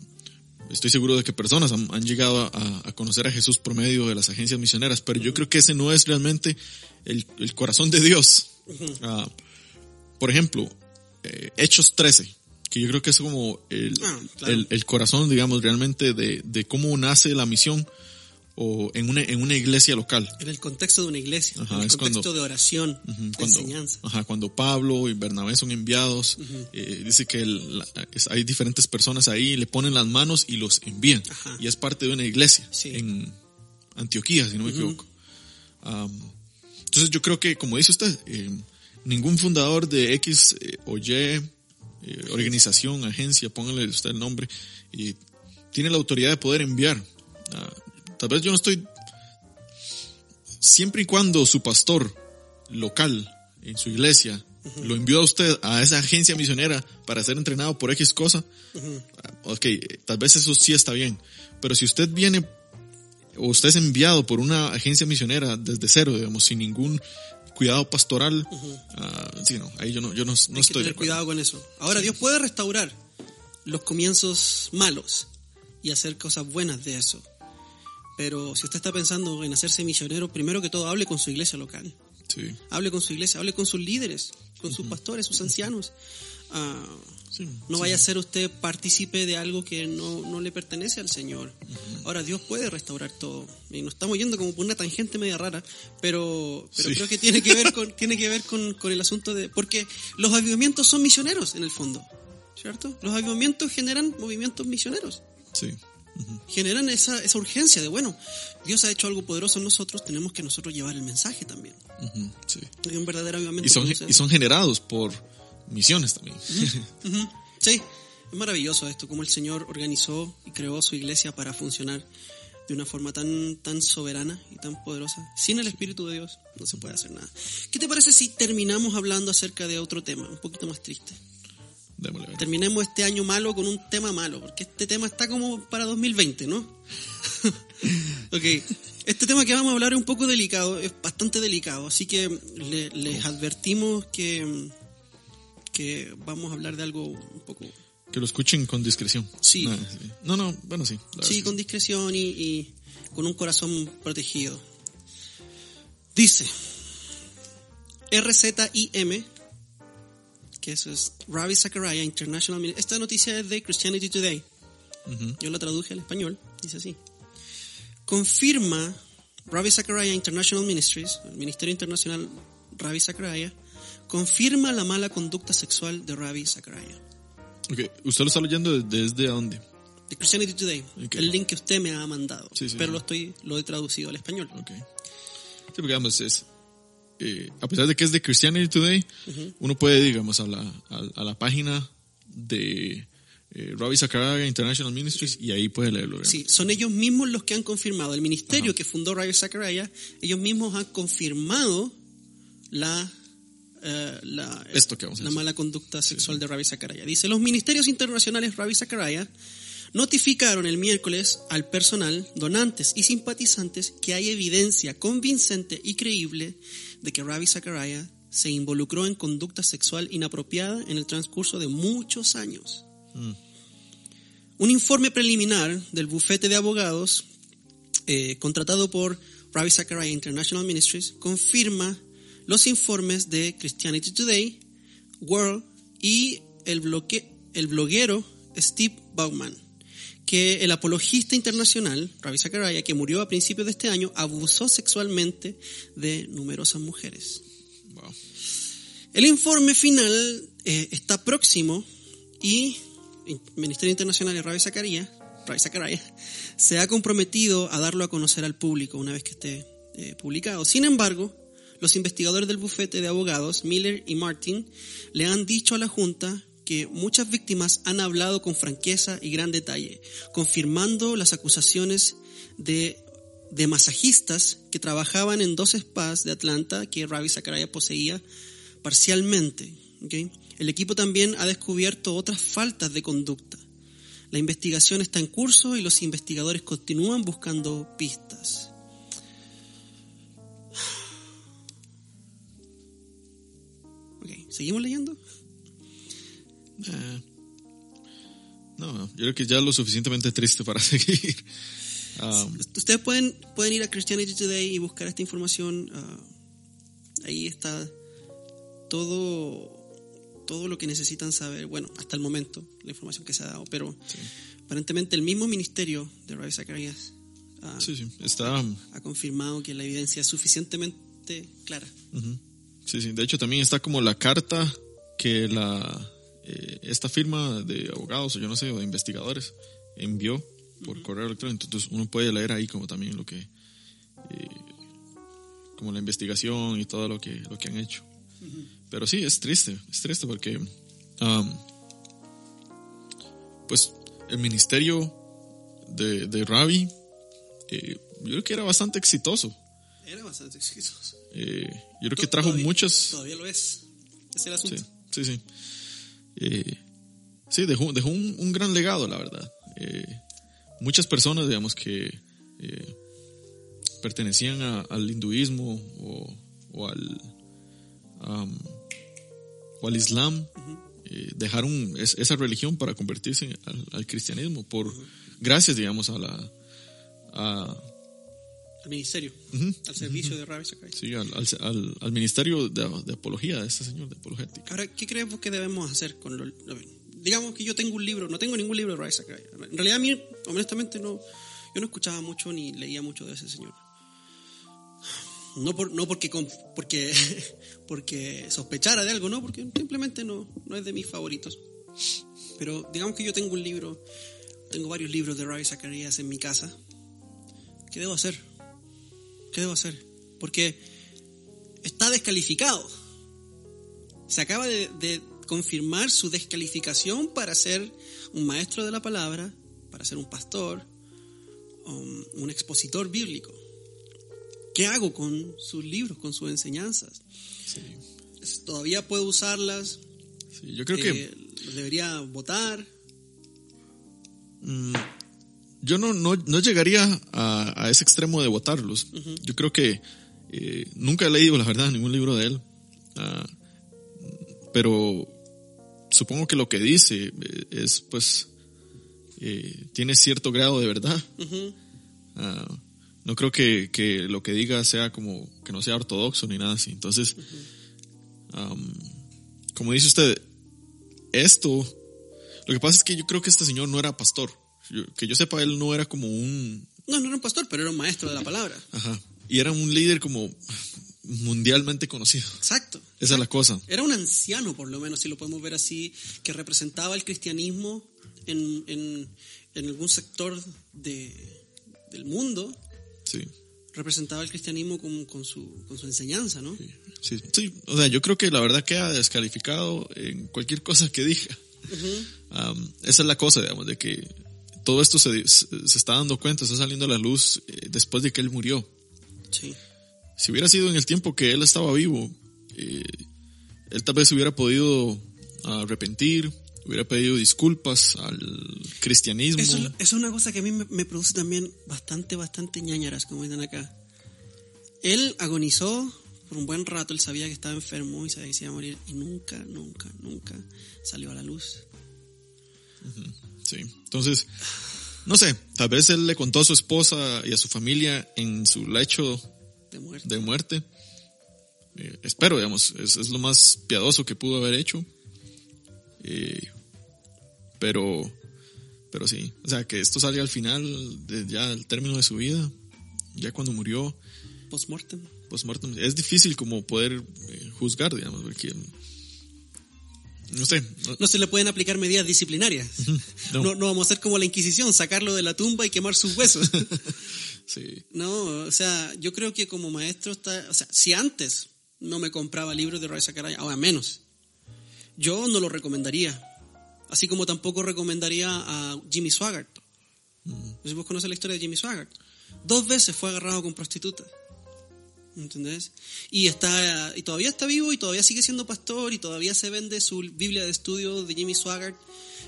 estoy seguro de que personas han, han llegado a, a conocer a Jesús por medio de las agencias misioneras, pero yo creo que ese no es realmente el, el corazón de Dios. Ah, por ejemplo, eh, Hechos 13, que yo creo que es como el, Ah, claro. el, el corazón, digamos, realmente de, de cómo nace la misión o en una, en una iglesia local. En el contexto de una iglesia, Ajá, en el contexto cuando- de oración, de cuando, enseñanza. ajá, cuando Pablo y Bernabé son enviados, eh, dice que el- la- es- hay diferentes personas ahí, le ponen las manos y los envían. Ajá. Y es parte de una iglesia Sí. en Antioquía, si no me equivoco. Entonces yo creo que, como dice usted, eh, ningún fundador de X eh, o Y organización, agencia, póngale usted el nombre, y tiene la autoridad de poder enviar. Tal vez yo no estoy siempre y cuando su pastor local en su iglesia lo envió a usted a esa agencia misionera para ser entrenado por X cosa, ah, ok, tal vez eso sí está bien, pero si usted viene o usted es enviado por una agencia misionera desde cero, digamos, sin ningún cuidado pastoral, ah, sí, no, ahí yo no, yo no, no Hay que estoy tener cuidado con eso. Ahora, Dios puede restaurar los comienzos malos y hacer cosas buenas de eso. Pero si usted está pensando en hacerse misionero, primero que todo hable con su iglesia local. Sí, Hable con su iglesia, hable con sus líderes, con sus pastores, sus ancianos. Sí, no sí. vaya a ser usted partícipe de algo que no, no le pertenece al Señor. Ahora, Dios puede restaurar todo. Y nos estamos yendo como por una tangente media rara, pero, pero creo que tiene que ver, con, tiene que ver con, con el asunto de... Porque los avivamientos son misioneros en el fondo, ¿cierto? Los avivamientos generan movimientos misioneros. Sí. Generan esa, esa urgencia de, bueno, Dios ha hecho algo poderoso en nosotros, tenemos que nosotros llevar el mensaje también. Sí. Un verdadero. Y son, y son generados por misiones también. Sí, es maravilloso esto, cómo el Señor organizó y creó su iglesia para funcionar de una forma tan, tan soberana y tan poderosa. Sin el Espíritu de Dios no se puede hacer nada. ¿Qué te parece si terminamos hablando acerca de otro tema, un poquito más triste? Démosle. Terminemos este año malo con un tema malo, porque este tema está como para 2020, ¿no? ok, este tema que vamos a hablar es un poco delicado, es bastante delicado, así que le- les advertimos que, que vamos a hablar de algo un poco Que lo escuchen con discreción. Sí. No, no, no, bueno, sí. Sí, con discreción y, y con un corazón protegido. Dice RZIM, que eso es Ravi Zachariah International. Mini- Esta noticia es de Christianity Today. que- Ujú. Yo la traduje al español, dice así. Confirma Ravi Zachariah International Ministries, el Ministerio Internacional Ravi Zachariah, confirma la mala conducta sexual de Ravi Zachariah. Ok, ¿usted lo está leyendo desde, dónde? de Christianity Today, Ok. el link que usted me ha mandado, Sí, sí. pero lo estoy lo he traducido al español. Ok. Sí, porque, digamos, es, eh, a pesar de que es de Christianity Today, uno puede, digamos, a la, a, a la página de eh, Ravi Zachariah International Ministries y ahí puede leerlo. digamos. Sí, son ellos mismos los que han confirmado, el ministerio que fundó Ravi Zachariah, ellos mismos han confirmado la eh, la, Esto que vamos la mala conducta sexual de Ravi Zachariah. Dice, los ministerios internacionales Ravi Zachariah notificaron el miércoles al personal, donantes y simpatizantes que hay evidencia convincente y creíble de que Ravi Zachariah se involucró en conducta sexual inapropiada en el transcurso de muchos años. Un informe preliminar del bufete de abogados eh, contratado por Ravi Zachariah International Ministries confirma los informes de Christianity Today, World y el, bloque- el bloguero Steve Bauman, que el apologista internacional, Ravi Zachariah, que murió a principios de este año, abusó sexualmente de numerosas mujeres. Wow. El informe final eh, está próximo y el Ministerio Internacional de Ravi Zachariah, Ravi Zachariah se ha comprometido a darlo a conocer al público una vez que esté eh, publicado. Sin embargo, los investigadores del bufete de abogados, Miller y Martin, le han dicho a la Junta que muchas víctimas han hablado con franqueza y gran detalle, confirmando las acusaciones de, de masajistas que trabajaban en dos spas de Atlanta que Ravi Zachariah poseía parcialmente. ¿ok? El equipo también ha descubierto otras faltas de conducta. La investigación está en curso y los investigadores continúan buscando pistas. Ok, ¿seguimos leyendo? Eh, no, yo creo que ya es lo suficientemente triste para seguir. Ah, Ustedes pueden, pueden ir a Christianity Today y buscar esta información. ah, ahí está todo, todo lo que necesitan saber. Bueno, hasta el momento, la información que se ha dado. Pero aparentemente el mismo ministerio de Ravi Zacharias ah, sí, sí, está... ha confirmado que la evidencia es suficientemente clara. Sí, sí. De hecho, también está como la carta que la eh, esta firma de abogados o yo no sé, o de investigadores envió por correo electrónico. Entonces uno puede leer ahí como también lo que eh, como la investigación y todo lo que lo que han hecho. Pero sí, es triste, es triste porque um, pues el ministerio de, de Ravi eh, yo creo que era bastante exitoso. Era bastante exitoso. Eh, yo creo que trajo Todavía- muchas Todavía lo es. Es el Sí, asunto. sí, sí. Eh, sí, dejó, dejó un, un gran legado, la verdad. Eh, muchas personas, digamos, que eh, pertenecían a- al hinduismo o, o al, o al islam, eh, dejaron es- esa religión para convertirse en- al, al cristianismo por gracias, digamos, a la a, Al ministerio. Al servicio de Ravi Zacharias. sí, al, al- ministerio de, de apología de este señor de apologética. Ahora, ¿qué crees vos que debemos hacer con lo, digamos que yo tengo un libro, no tengo ningún libro de Ravi Zacharias. En realidad a mí, honestamente, no, yo no escuchaba mucho ni leía mucho de ese señor. No, por, no porque, porque, porque sospechara de algo, no, porque simplemente no, no es de mis favoritos. Pero digamos que yo tengo un libro, tengo varios libros de Ravi Zacharias en mi casa. ¿Qué debo hacer? ¿Qué debo hacer? Porque está descalificado. Se acaba de, de confirmar su descalificación para ser un maestro de la palabra, para ser un pastor, um, un expositor bíblico. ¿Qué hago con sus libros, con sus enseñanzas? Sí. ¿Todavía puedo usarlas? Sí, yo creo que Eh, ¿los ¿Debería votar? mm, yo no, no, no llegaría a, a ese extremo de votarlos. Yo creo que eh, nunca he leído, la verdad, ningún libro de él. Ah, pero supongo que lo que dice eh, es, pues, eh, tiene cierto grado de verdad. Ah, no creo que, que lo que diga sea como que no sea ortodoxo ni nada así. Entonces, como dice usted, esto, lo que pasa es que yo creo que este señor no era pastor. Yo- que yo sepa, él no era como un, No, no era un pastor, pero era un maestro de la palabra. ajá, y era un líder como mundialmente conocido. Exacto. Esa es la cosa. Era un anciano, por lo menos, si lo podemos ver así, que representaba el cristianismo en, en- en algún sector de, del mundo, Sí, representaba el cristianismo con, con su, con su enseñanza, ¿no? sí, sí. O sea, yo creo que la verdad queda descalificado en cualquier cosa que diga. Esa es la cosa, digamos, de que todo esto se, se está dando cuenta, está saliendo a la luz eh, después de que él murió. Sí. Si hubiera sido en el tiempo que él estaba vivo, eh, él tal vez hubiera podido arrepentir, hubiera pedido disculpas al cristianismo. Eso, es una cosa que a mí me, me produce también bastante, bastante ñañaras, como dicen acá. Él agonizó por un buen rato, él sabía que estaba enfermo y sabía que se iba a morir y nunca, nunca, nunca salió a la luz. Sí. Entonces, no sé, tal vez él le contó a su esposa y a su familia en su lecho De muerte. de muerte. Eh, espero, digamos, es, es lo más piadoso que pudo haber hecho. Eh, pero, pero sí, o sea, que esto salga al final, de ya al término de su vida, ya cuando murió, Postmortem. postmortem, es difícil como poder eh, juzgar, digamos, porque, no sé, no- se le pueden aplicar medidas disciplinarias. No. No. no, vamos a hacer como la Inquisición, sacarlo de la tumba y quemar sus huesos. sí, no, o sea, yo creo que como maestro está, o sea, si antes no me compraba libros de Ray Sakaraya, ahora menos, yo no lo recomendaría. Así como tampoco recomendaría a Jimmy Swaggart. No sé si vos conoces la historia de Jimmy Swaggart. Dos veces fue agarrado con prostitutas. ¿Entendés? Y está y todavía está vivo y todavía sigue siendo pastor y todavía se vende su Biblia de estudio de Jimmy Swaggart.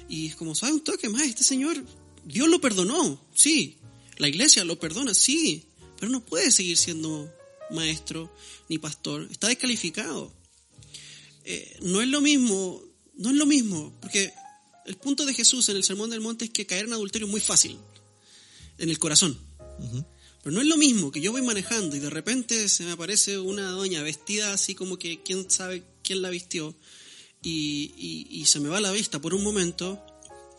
Y es como, ¿sabes un toque más? Este señor, Dios lo perdonó, sí. La iglesia lo perdona, sí. Pero no puede seguir siendo maestro ni pastor. Está descalificado. Eh, no es lo mismo, no es lo mismo, porque el punto de Jesús en el Sermón del Monte es que caer en adulterio es muy fácil, en el corazón. Pero no es lo mismo que yo voy manejando y de repente se me aparece una doña vestida así como que quién sabe quién la vistió y, y- y se me va la vista por un momento.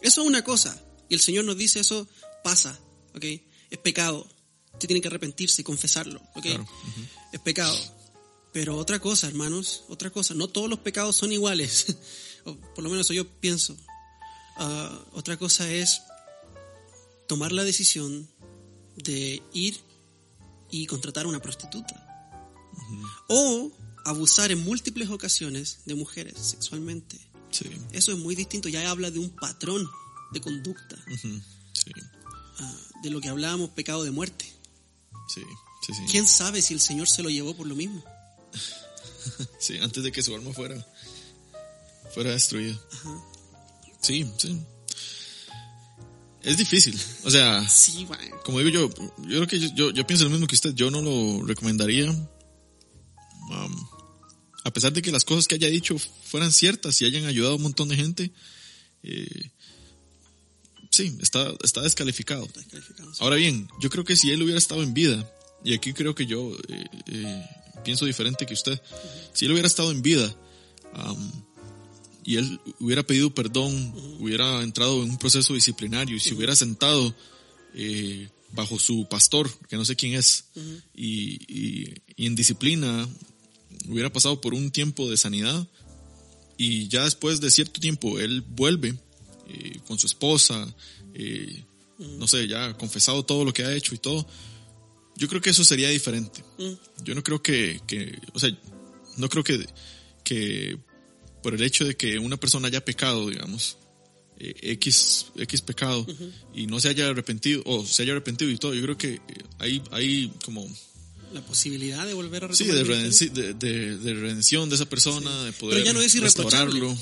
Eso es una cosa. Y el Señor nos dice eso pasa, ¿ok? Es pecado. Usted tiene que arrepentirse y confesarlo, ¿ok? Claro. Es pecado. Pero otra cosa, hermanos, otra cosa. No todos los pecados son iguales. o por lo menos eso yo pienso. Ah, otra cosa es tomar la decisión de ir y contratar a una prostituta. O abusar en múltiples ocasiones de mujeres sexualmente. sí, Eso es muy distinto, ya habla de un patrón de conducta, sí, ah, de lo que hablábamos, pecado de muerte. sí, sí, sí. ¿Quién sabe si el Señor se lo llevó por lo mismo? Sí, antes de que su alma fuera, fuera destruida. Sí, sí. Es difícil. O sea, Sí, como digo yo, yo creo que yo, yo, yo pienso lo mismo que usted. Yo no lo recomendaría. Um, a pesar de que las cosas que haya dicho fueran ciertas y hayan ayudado a un montón de gente, eh, sí, está, está descalificado. descalificado, sí. Ahora bien, yo creo que si él hubiera estado en vida, y aquí creo que yo eh, eh, pienso diferente que usted, si él hubiera estado en vida am, y él hubiera pedido perdón, hubiera entrado en un proceso disciplinario y se hubiera sentado eh, bajo su pastor, que no sé quién es, y, y- y en disciplina hubiera pasado por un tiempo de sanidad y ya después de cierto tiempo él vuelve eh, con su esposa, eh, no sé, ya ha confesado todo lo que ha hecho y todo, yo creo que eso sería diferente. Yo no creo que, que o sea, no creo que, que por el hecho de que una persona haya pecado, digamos, eh, X, X pecado y no se haya arrepentido, o se haya arrepentido y todo, yo creo que eh, hay, hay como, La posibilidad de volver a sí, de, de, de- de redención de esa persona, de poder Pero ya no es restaurarlo.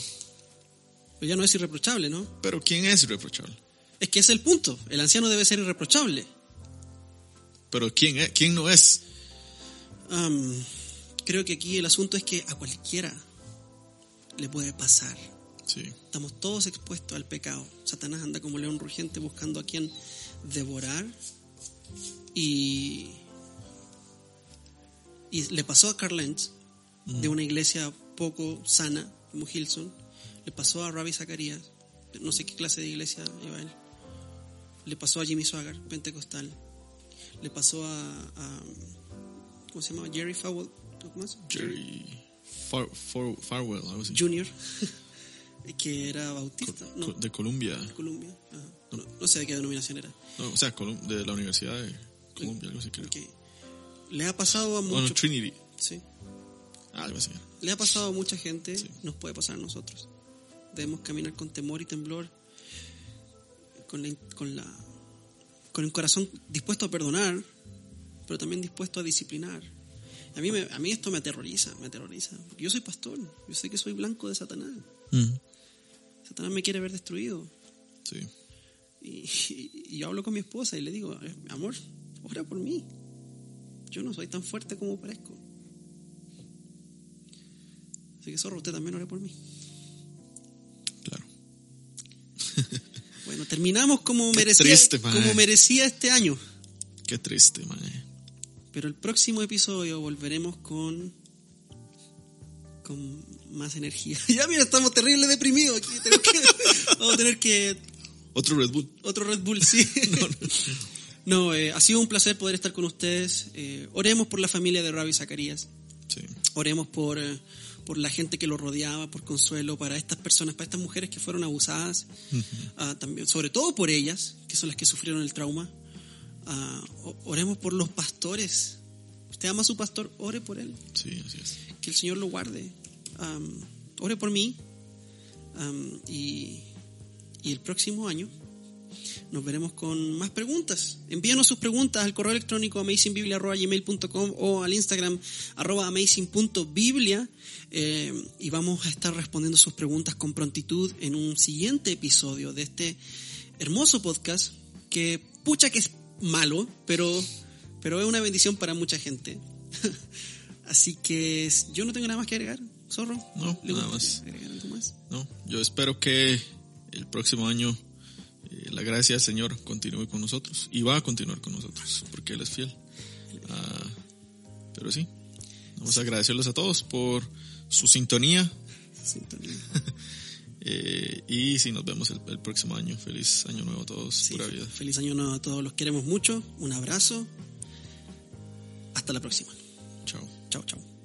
Pero ya no es irreprochable, ¿no? Pero ¿quién es irreprochable? Es que ese es el punto. El anciano debe ser irreprochable. Pero ¿quién, es? ¿quién no es? Creo que aquí el asunto es que a cualquiera le puede pasar. Sí, Estamos todos expuestos al pecado. Satanás anda como león rugiente buscando a quien devorar. Y, y le pasó a Carl Lentz, de una iglesia poco sana, como Hilson. Le pasó a Rabbi Zacarías, no sé qué clase de iglesia iba él. Le pasó a Jimmy Swaggart, pentecostal. Le pasó a, a- ¿cómo se llama? Jerry Fowler, ¿cómo es? Jerry Far, Far- Farwell, algo así. Junior, que era bautista, no, de Columbia. Columbia. ajá. No, no sé de qué denominación era. No, o sea, de la Universidad de Columbia, algo así creo. Le ha pasado a Bueno, mucho, Trinity, sí. algo así. Le ha pasado a mucha gente, Sí. nos puede pasar a nosotros. Debemos caminar con temor y temblor, con la, con la con el corazón dispuesto a perdonar, pero también dispuesto a disciplinar. A mí, me- a mí esto me aterroriza, me aterroriza. Porque yo soy pastor, yo sé que soy blanco de Satanás. Satanás me quiere ver destruido. Sí, Y, yo hablo con mi esposa y le digo, amor, ora por mí. Yo no soy tan fuerte como parezco. Así que, zorro, usted también ore por mí. claro. Bueno, terminamos como merecía, triste, como merecía este año. Qué triste, mae. Pero el próximo episodio volveremos con con más energía. ya mira, estamos terrible deprimidos aquí. Tenemos que- vamos a tener que Otro Red Bull. Otro Red Bull, sí. no, eh, ha sido un placer poder estar con ustedes. Eh, oremos por la familia de Rabbi Zacarías. Sí, Oremos por, eh, por la gente que lo rodeaba, por consuelo, para estas personas, para estas mujeres que fueron abusadas. Ah, también, sobre todo por ellas, que son las que sufrieron el trauma. O- oremos por los pastores. Usted ama a su pastor, ore por él sí, así es. que el Señor lo guarde. Am, ore por mí. Am, y, y el próximo año nos veremos con más preguntas. Envíanos sus preguntas al correo electrónico amazingbiblia.gmail.com o al Instagram arroba amazing.biblia eh, y vamos a estar respondiendo sus preguntas con prontitud en un siguiente episodio de este hermoso podcast que pucha que es malo, pero, pero es una bendición para mucha gente. Así que yo no tengo nada más que agregar, zorro. No, ¿Le nada más. agregar algo más? No, yo espero que el próximo año eh, la gracia del Señor continúe con nosotros y va a continuar con nosotros porque Él es fiel. Ah, pero sí, vamos a agradecerles a todos por su sintonía Sintonía. eh, y si nos vemos el, el próximo año. Feliz año nuevo a todos, Sí, pura vida. feliz año nuevo a todos, los queremos mucho. Un abrazo. Hasta la próxima. Chao. Chao, chao.